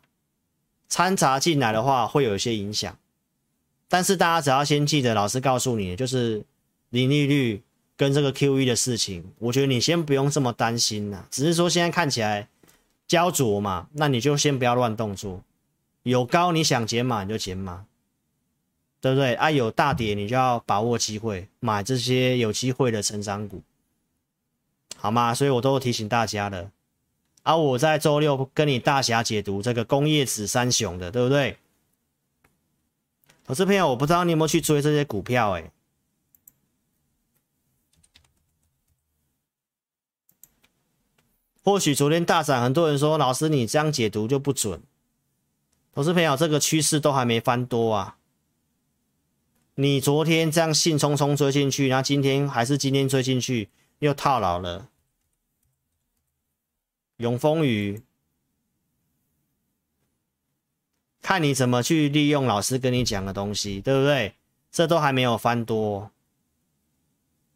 掺杂进来的话会有一些影响。但是大家只要先记得，老师告诉你，就是零利率跟这个 QE 的事情，我觉得你先不用这么担心呐，只是说现在看起来焦灼嘛，那你就先不要乱动作，有高你想减码你就减码。对不对啊？有大跌，你就要把握机会，买这些有机会的成长股，好吗？所以我都提醒大家的。啊，我在周六跟你大侠解读这个工业指三雄的，对不对？投资朋友，我不知道你有没有去追这些股票，哎，或许昨天大涨，很多人说老师你这样解读就不准。投资朋友，这个趋势都还没翻多啊。你昨天这样兴冲冲追进去，然后今天还是今天追进去，又套牢了。永丰余，看你怎么去利用老师跟你讲的东西，对不对？这都还没有翻多。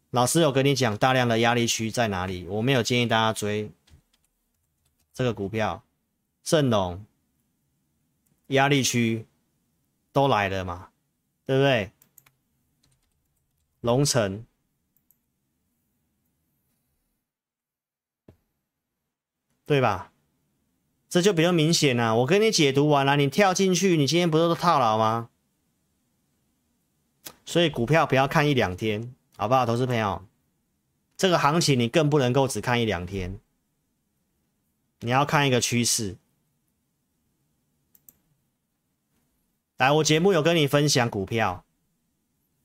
老师有跟你讲大量的压力区在哪里，我没有建议大家追这个股票。正隆压力区都来了嘛，对不对？龙城，对吧？这就比较明显了。我跟你解读完了，你跳进去，你今天不是都套牢吗？所以股票不要看一两天，好不好，投资朋友？这个行情你更不能够只看一两天，你要看一个趋势。来，我节目有跟你分享股票。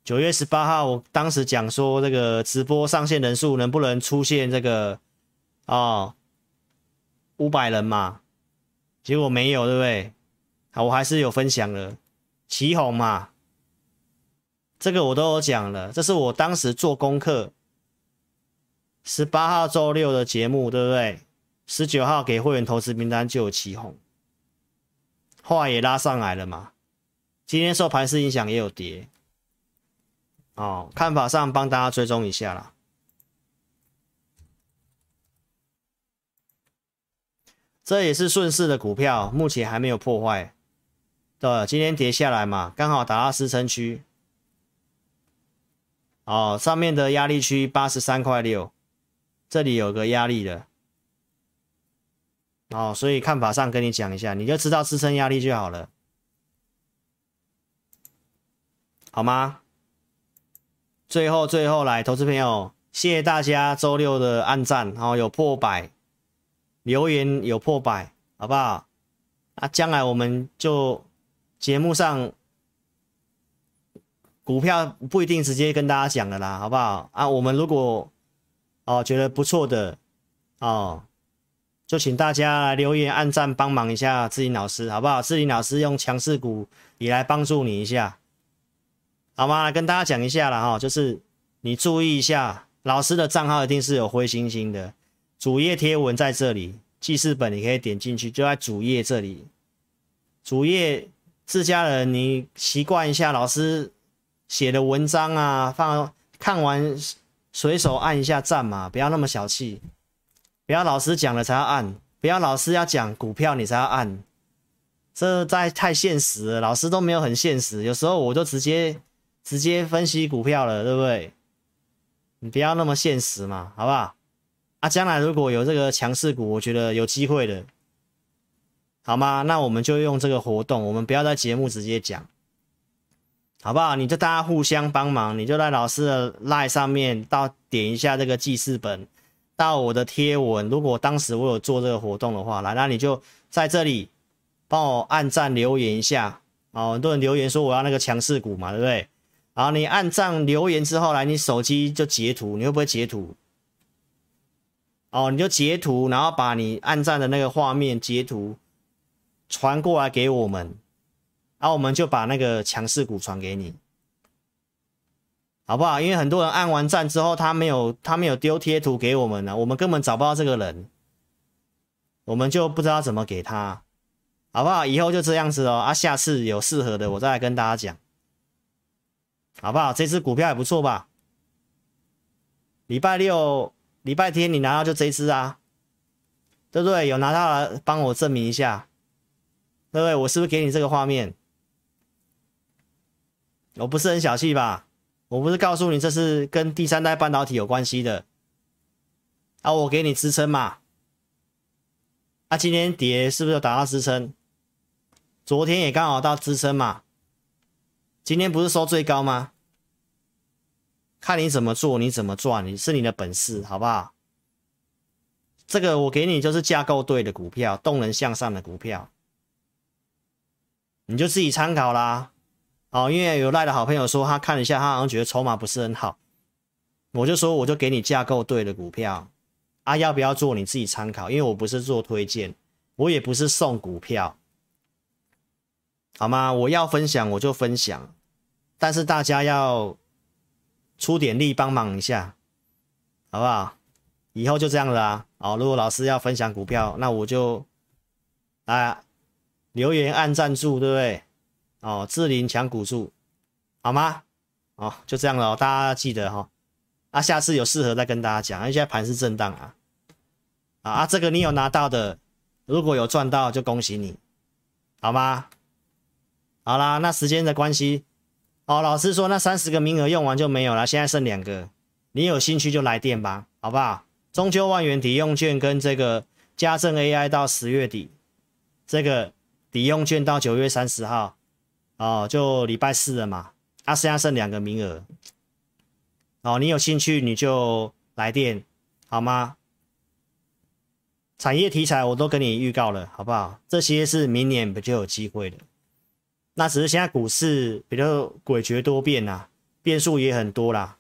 九月十八号，我当时讲说，这个直播上线人数能不能出现这个哦五百人嘛？结果没有，对不对？好，我还是有分享了，奇鋐嘛，这个我都有讲了，这是我当时做功课。十八号周六的节目，对不对？十九号给会员投资名单就有奇鋐，后来也拉上来了嘛。今天受盘势影响也有跌。哦，看法上帮大家追踪一下啦。这也是顺势的股票，目前还没有破坏。对，今天跌下来嘛，刚好打到支撑区。哦，上面的压力区八十三块六，这里有个压力的。哦，所以看法上跟你讲一下，你就知道支撑压力就好了，好吗？最后，最后来，投资朋友，谢谢大家周六的按赞，然后有破百，留言有破百，好不好？啊，将来我们就节目上股票不一定直接跟大家讲的啦，好不好？啊，我们如果哦觉得不错的哦，就请大家留言按赞，帮忙一下志林老师，好不好？志林老师用强势股也来帮助你一下。好吗？跟大家讲一下了哈，就是你注意一下，老师的账号一定是有灰星星的，主页贴文在这里，记事本你可以点进去，就在主页这里。主页自家人，你习惯一下老师写的文章啊，放看完随手按一下赞嘛，不要那么小气，不要老师讲了才要按，不要老师要讲股票你才要按，这在太现实了，老师都没有很现实，有时候我就直接。直接分析股票了，对不对？你不要那么现实嘛，好不好？啊，将来如果有这个强势股，我觉得有机会的，好吗？那我们就用这个活动，我们不要在节目直接讲，好不好？你就大家互相帮忙，你就在老师的 LINE 上面到点一下这个记事本，到我的贴文。如果当时我有做这个活动的话，来，那你就在这里帮我按赞留言一下哦。很多人留言说我要那个强势股嘛，对不对？好，你按赞留言之后来，你手机就截图，你会不会截图？哦，你就截图，然后把你按赞的那个画面截图传过来给我们，然后我们就把那个强势股传给你，好不好？因为很多人按完赞之后，他没有他没有丢贴图给我们呢，我们根本找不到这个人，我们就不知道怎么给他，好不好？以后就这样子哦，啊，下次有适合的我再来跟大家讲。好不好？这只股票也不错吧？礼拜六、礼拜天你拿到就这支啊，对不对？有拿到来，帮我证明一下，对不对？我是不是给你这个画面？我不是很小气吧？我不是告诉你这是跟第三代半导体有关系的啊？我给你支撑嘛？啊，今天跌是不是有打到支撑？昨天也刚好到支撑嘛？今天不是收最高吗？看你怎么做，你怎么赚，你是你的本事，好不好？这个我给你就是架构对的股票，动能向上的股票，你就自己参考啦。哦，因为有赖的好朋友说他看了一下，他好像觉得筹码不是很好，我就说我就给你架构对的股票啊，要不要做你自己参考，因为我不是做推荐，我也不是送股票。好吗？我要分享我就分享，但是大家要出点力帮忙一下，好不好？以后就这样了啊！哦，如果老师要分享股票，那我就啊留言按赞助，对不对？哦，志霖抢股数，好吗？哦，就这样了，大家记得哈、哦。啊，下次有适合再跟大家讲，因为现在盘是震荡啊。啊，这个你有拿到的，如果有赚到就恭喜你，好吗？好啦，那时间的关系，哦，老师说那三十个名额用完就没有了，现在剩两个，你有兴趣就来电吧，好不好？中秋万元抵用券跟这个家政 AI 到十月底，这个抵用券到九月三十号，哦，就礼拜四了嘛，啊，现在剩两个名额，哦，你有兴趣你就来电，好吗？产业题材我都跟你预告了，好不好？这些是明年不就有机会了。那只是现在股市比较诡谲多变呐，变数也很多啦，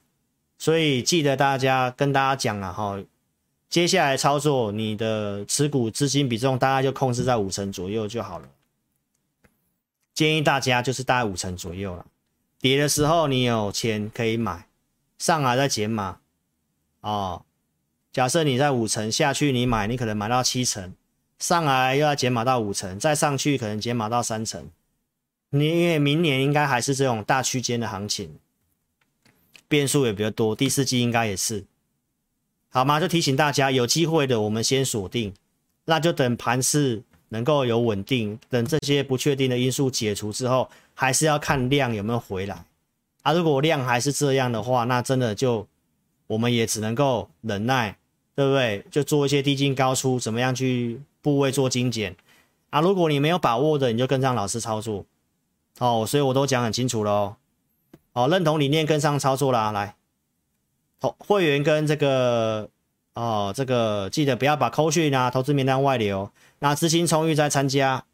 所以记得大家跟大家讲了哈，接下来操作你的持股资金比重大概就控制在五成左右就好了。建议大家就是大概五成左右了，跌的时候你有钱可以买，上来再减码哦。假设你在五成下去你买，你可能买到七成，上来又要减码到五成，再上去可能减码到三成。你因为明年应该还是这种大区间的行情，变数也比较多，第四季应该也是，好吗？就提醒大家，有机会的我们先锁定，那就等盘势能够有稳定，等这些不确定的因素解除之后，还是要看量有没有回来啊。如果量还是这样的话，那真的就我们也只能够忍耐，对不对？就做一些低进高出，怎么样去部位做精简啊？如果你没有把握的，你就跟上老师操作。哦，所以我都讲很清楚了哦。哦，认同理念跟上操作啦，来，投会员跟这个哦，这个记得不要把扣讯啊、投资名单外流。那资金充裕再参加。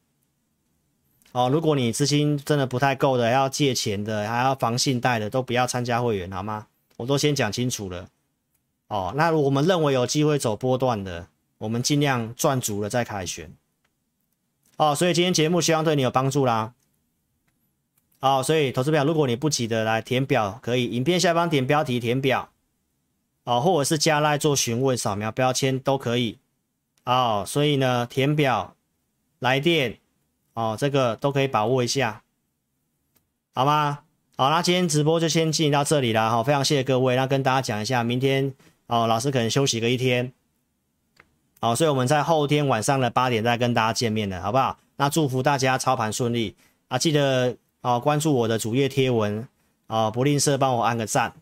哦，如果你资金真的不太够的，要借钱的，还要防信贷的，都不要参加会员，好吗？我都先讲清楚了。哦，那我们认为有机会走波段的，我们尽量赚足了再凯旋。哦，所以今天节目希望对你有帮助啦。好，所以投资表，如果你不急的来填表，可以影片下方点标题填表，哦，或者是加赖做询问、扫描标签都可以。哦，所以呢，填表、来电，哦，这个都可以把握一下，好吗？好，那今天直播就先进行到这里了，好，非常谢谢各位。那跟大家讲一下，明天哦，老师可能休息个一天，好，所以我们在后天晚上的八点再跟大家见面了，好不好？那祝福大家操盘顺利啊，记得。好，关注我的主页贴文，啊，不吝啬帮我按个赞，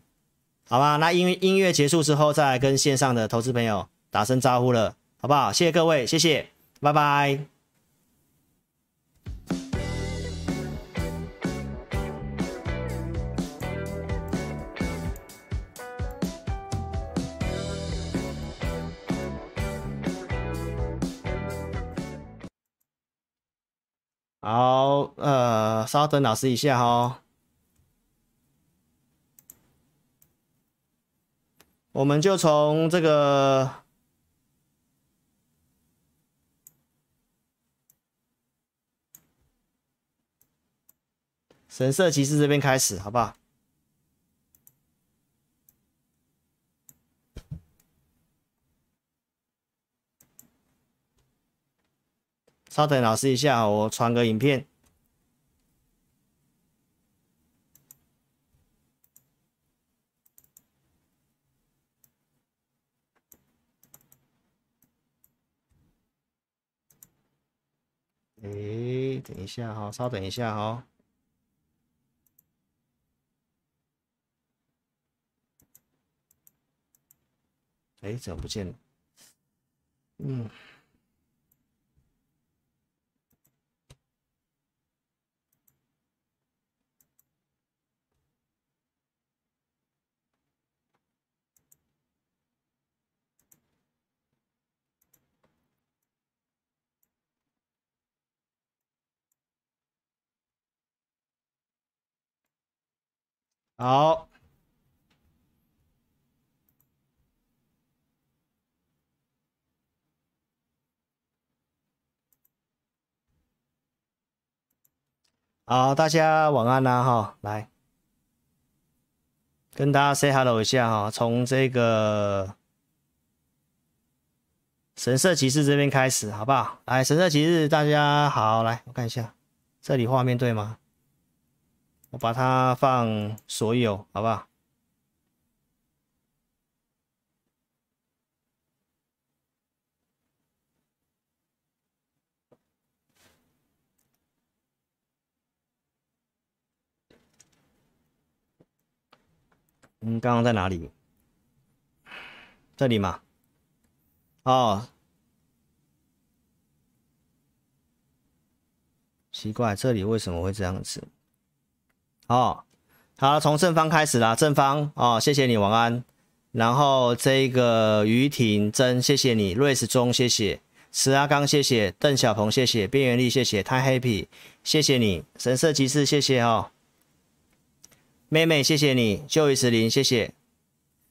好吧？那音音乐结束之后，再来跟线上的投资朋友打声招呼了，好不好？谢谢各位，谢谢，拜拜。好，呃，稍等老师一下哈，我们就从这个神社骑士这边开始，好不好？稍等老师一下我传个影片。哎等一下哈稍等一下哈。哎怎么不见了？嗯。好，好，大家晚安啦哈，来跟大家 say hello 一下哈，从这个神社骑士这边开始，好不好？来，神社骑士，大家好，来，我看一下，这里画面对吗？我把它放所有，好不好？嗯，刚刚在哪里？这里嘛？哦，奇怪，这里为什么会这样子？哦，好，从正方开始啦。正方哦，谢谢你，晚安。然后这个于婷真，谢谢你。瑞士中，谢谢。石阿刚，谢谢。邓小鹏，谢谢。边缘力，谢谢。太 happy，谢谢你。神社骑士，谢谢哦。妹妹，谢谢你。旧雨石林，谢谢。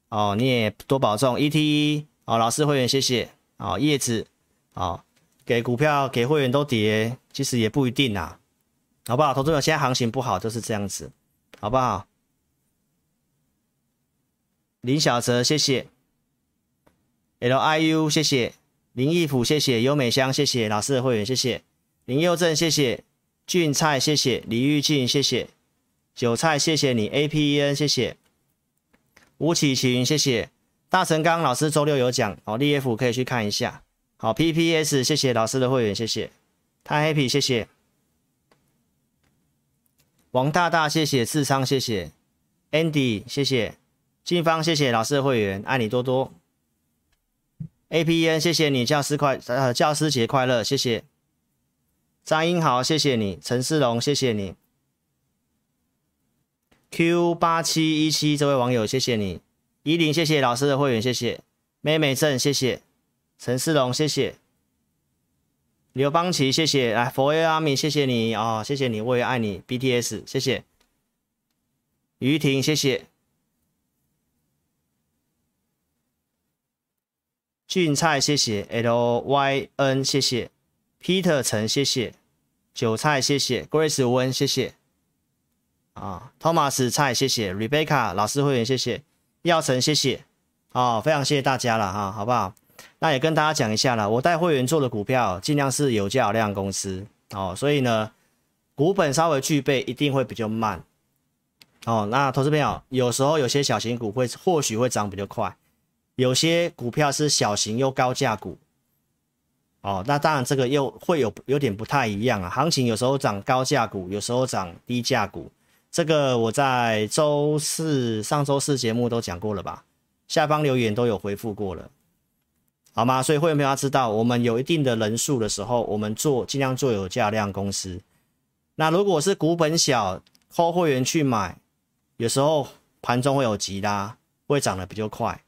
哦，你也多保重。ETE，哦，老师会员，谢谢。哦，叶子，哦，给股票给会员都跌，其实也不一定啊。好不好？投资者现在行情不好，就是这样子，好不好？林小泽，谢谢。L I U，谢谢。林义甫，谢谢。优美香，谢谢。老师的会员，谢谢。林佑正，谢谢。俊菜，谢谢。李玉静，谢谢。韭菜，谢谢你。A P E N，谢谢。吴启晴，谢谢。大成刚老师周六有讲，哦，D F 可以去看一下。好，P P S，谢谢老师的会员，谢谢。太 happy，谢谢。王大大，谢谢智昌，谢谢 Andy，谢谢金芳，谢谢老师的会员，爱你多多。APN，谢谢你，教师快呃教师节快乐，谢谢。张英豪，谢谢你，陈世龙，谢谢你。Q 八七一七这位网友，谢谢你。依林，谢谢老师的会员，谢谢。妹妹正，谢谢。陈世龙，谢谢。刘邦奇，谢谢，来佛耶阿米，谢谢你哦，谢谢你，我也爱你，BTS，谢谢。于婷，谢谢。俊菜，谢谢。LYN，谢谢。Peter 陈，谢谢。韭菜，谢谢。Grace 温，谢谢。啊，Thomas 菜，谢谢。Rebecca 老师会员，谢谢。耀成，谢谢。哦，非常谢谢大家了哈，好不好？那也跟大家讲一下了，我带会员做的股票尽量是有价有量公司哦，所以呢，股本稍微具备一定会比较慢哦。那投资朋友有时候有些小型股会或许会涨比较快，有些股票是小型又高价股哦。那当然这个又会有有点不太一样啊。行情有时候涨高价股，有时候涨低价股，这个我在周四上周四节目都讲过了吧？下方留言都有回复过了。好吗？所以会员朋友要知道，我们有一定的人数的时候，我们做尽量做有价量公司。那如果是股本小，扣会员去买，有时候盘中会有急拉，会涨得比较快。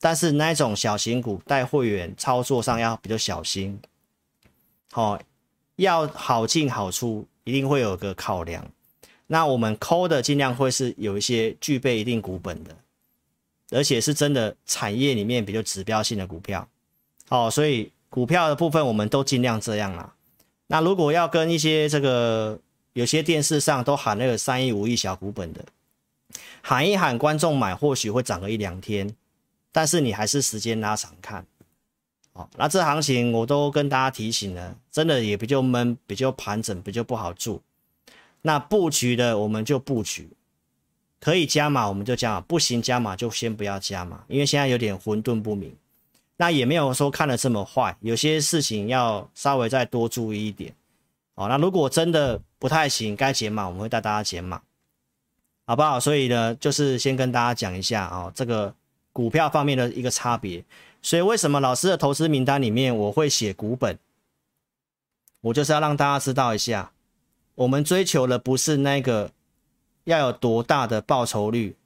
但是那种小型股带会员操作上要比较小心。好、哦，要好进好出，一定会有个考量。那我们扣的尽量会是有一些具备一定股本的，而且是真的产业里面比较指标性的股票。哦，所以股票的部分我们都尽量这样啦。那如果要跟一些这个有些电视上都喊那个三亿五亿小股本的，喊一喊观众买，或许会涨个一两天，但是你还是时间拉长看。哦，那这行情我都跟大家提醒了，真的也比较闷，比较盘整，比较不好做。那布局的我们就布局，可以加码我们就加码，不行加码就先不要加码，因为现在有点混沌不明。那也没有说看的这么坏，有些事情要稍微再多注意一点哦，那如果真的不太行，该减码我们会带大家减码，好不好？所以呢，就是先跟大家讲一下啊、哦，这个股票方面的一个差别。所以为什么老师的投资名单里面我会写股本？我就是要让大家知道一下，我们追求的不是那个要有多大的报酬率，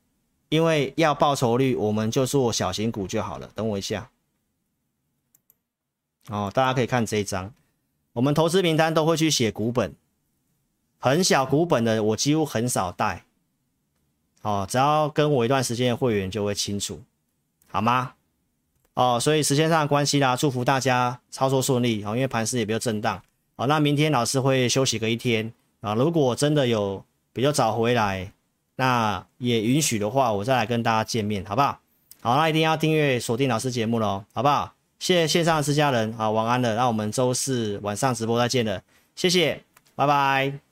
因为要报酬率，我们就做小型股就好了。等我一下，哦，大家可以看这一张，我们投资名单都会去写股本，很小股本的我几乎很少带，哦，只要跟我一段时间的会员就会清楚，好吗？哦，所以时间上的关系啦，祝福大家操作顺利哦，因为盘势也比较震荡。好，那明天老师会休息个一天啊。如果真的有比较早回来，那也允许的话，我再来跟大家见面，好不好？好，那一定要订阅锁定老师节目喽，好不好？谢谢线上的自家人，好，晚安了。那我们周四晚上直播再见了，谢谢，拜拜。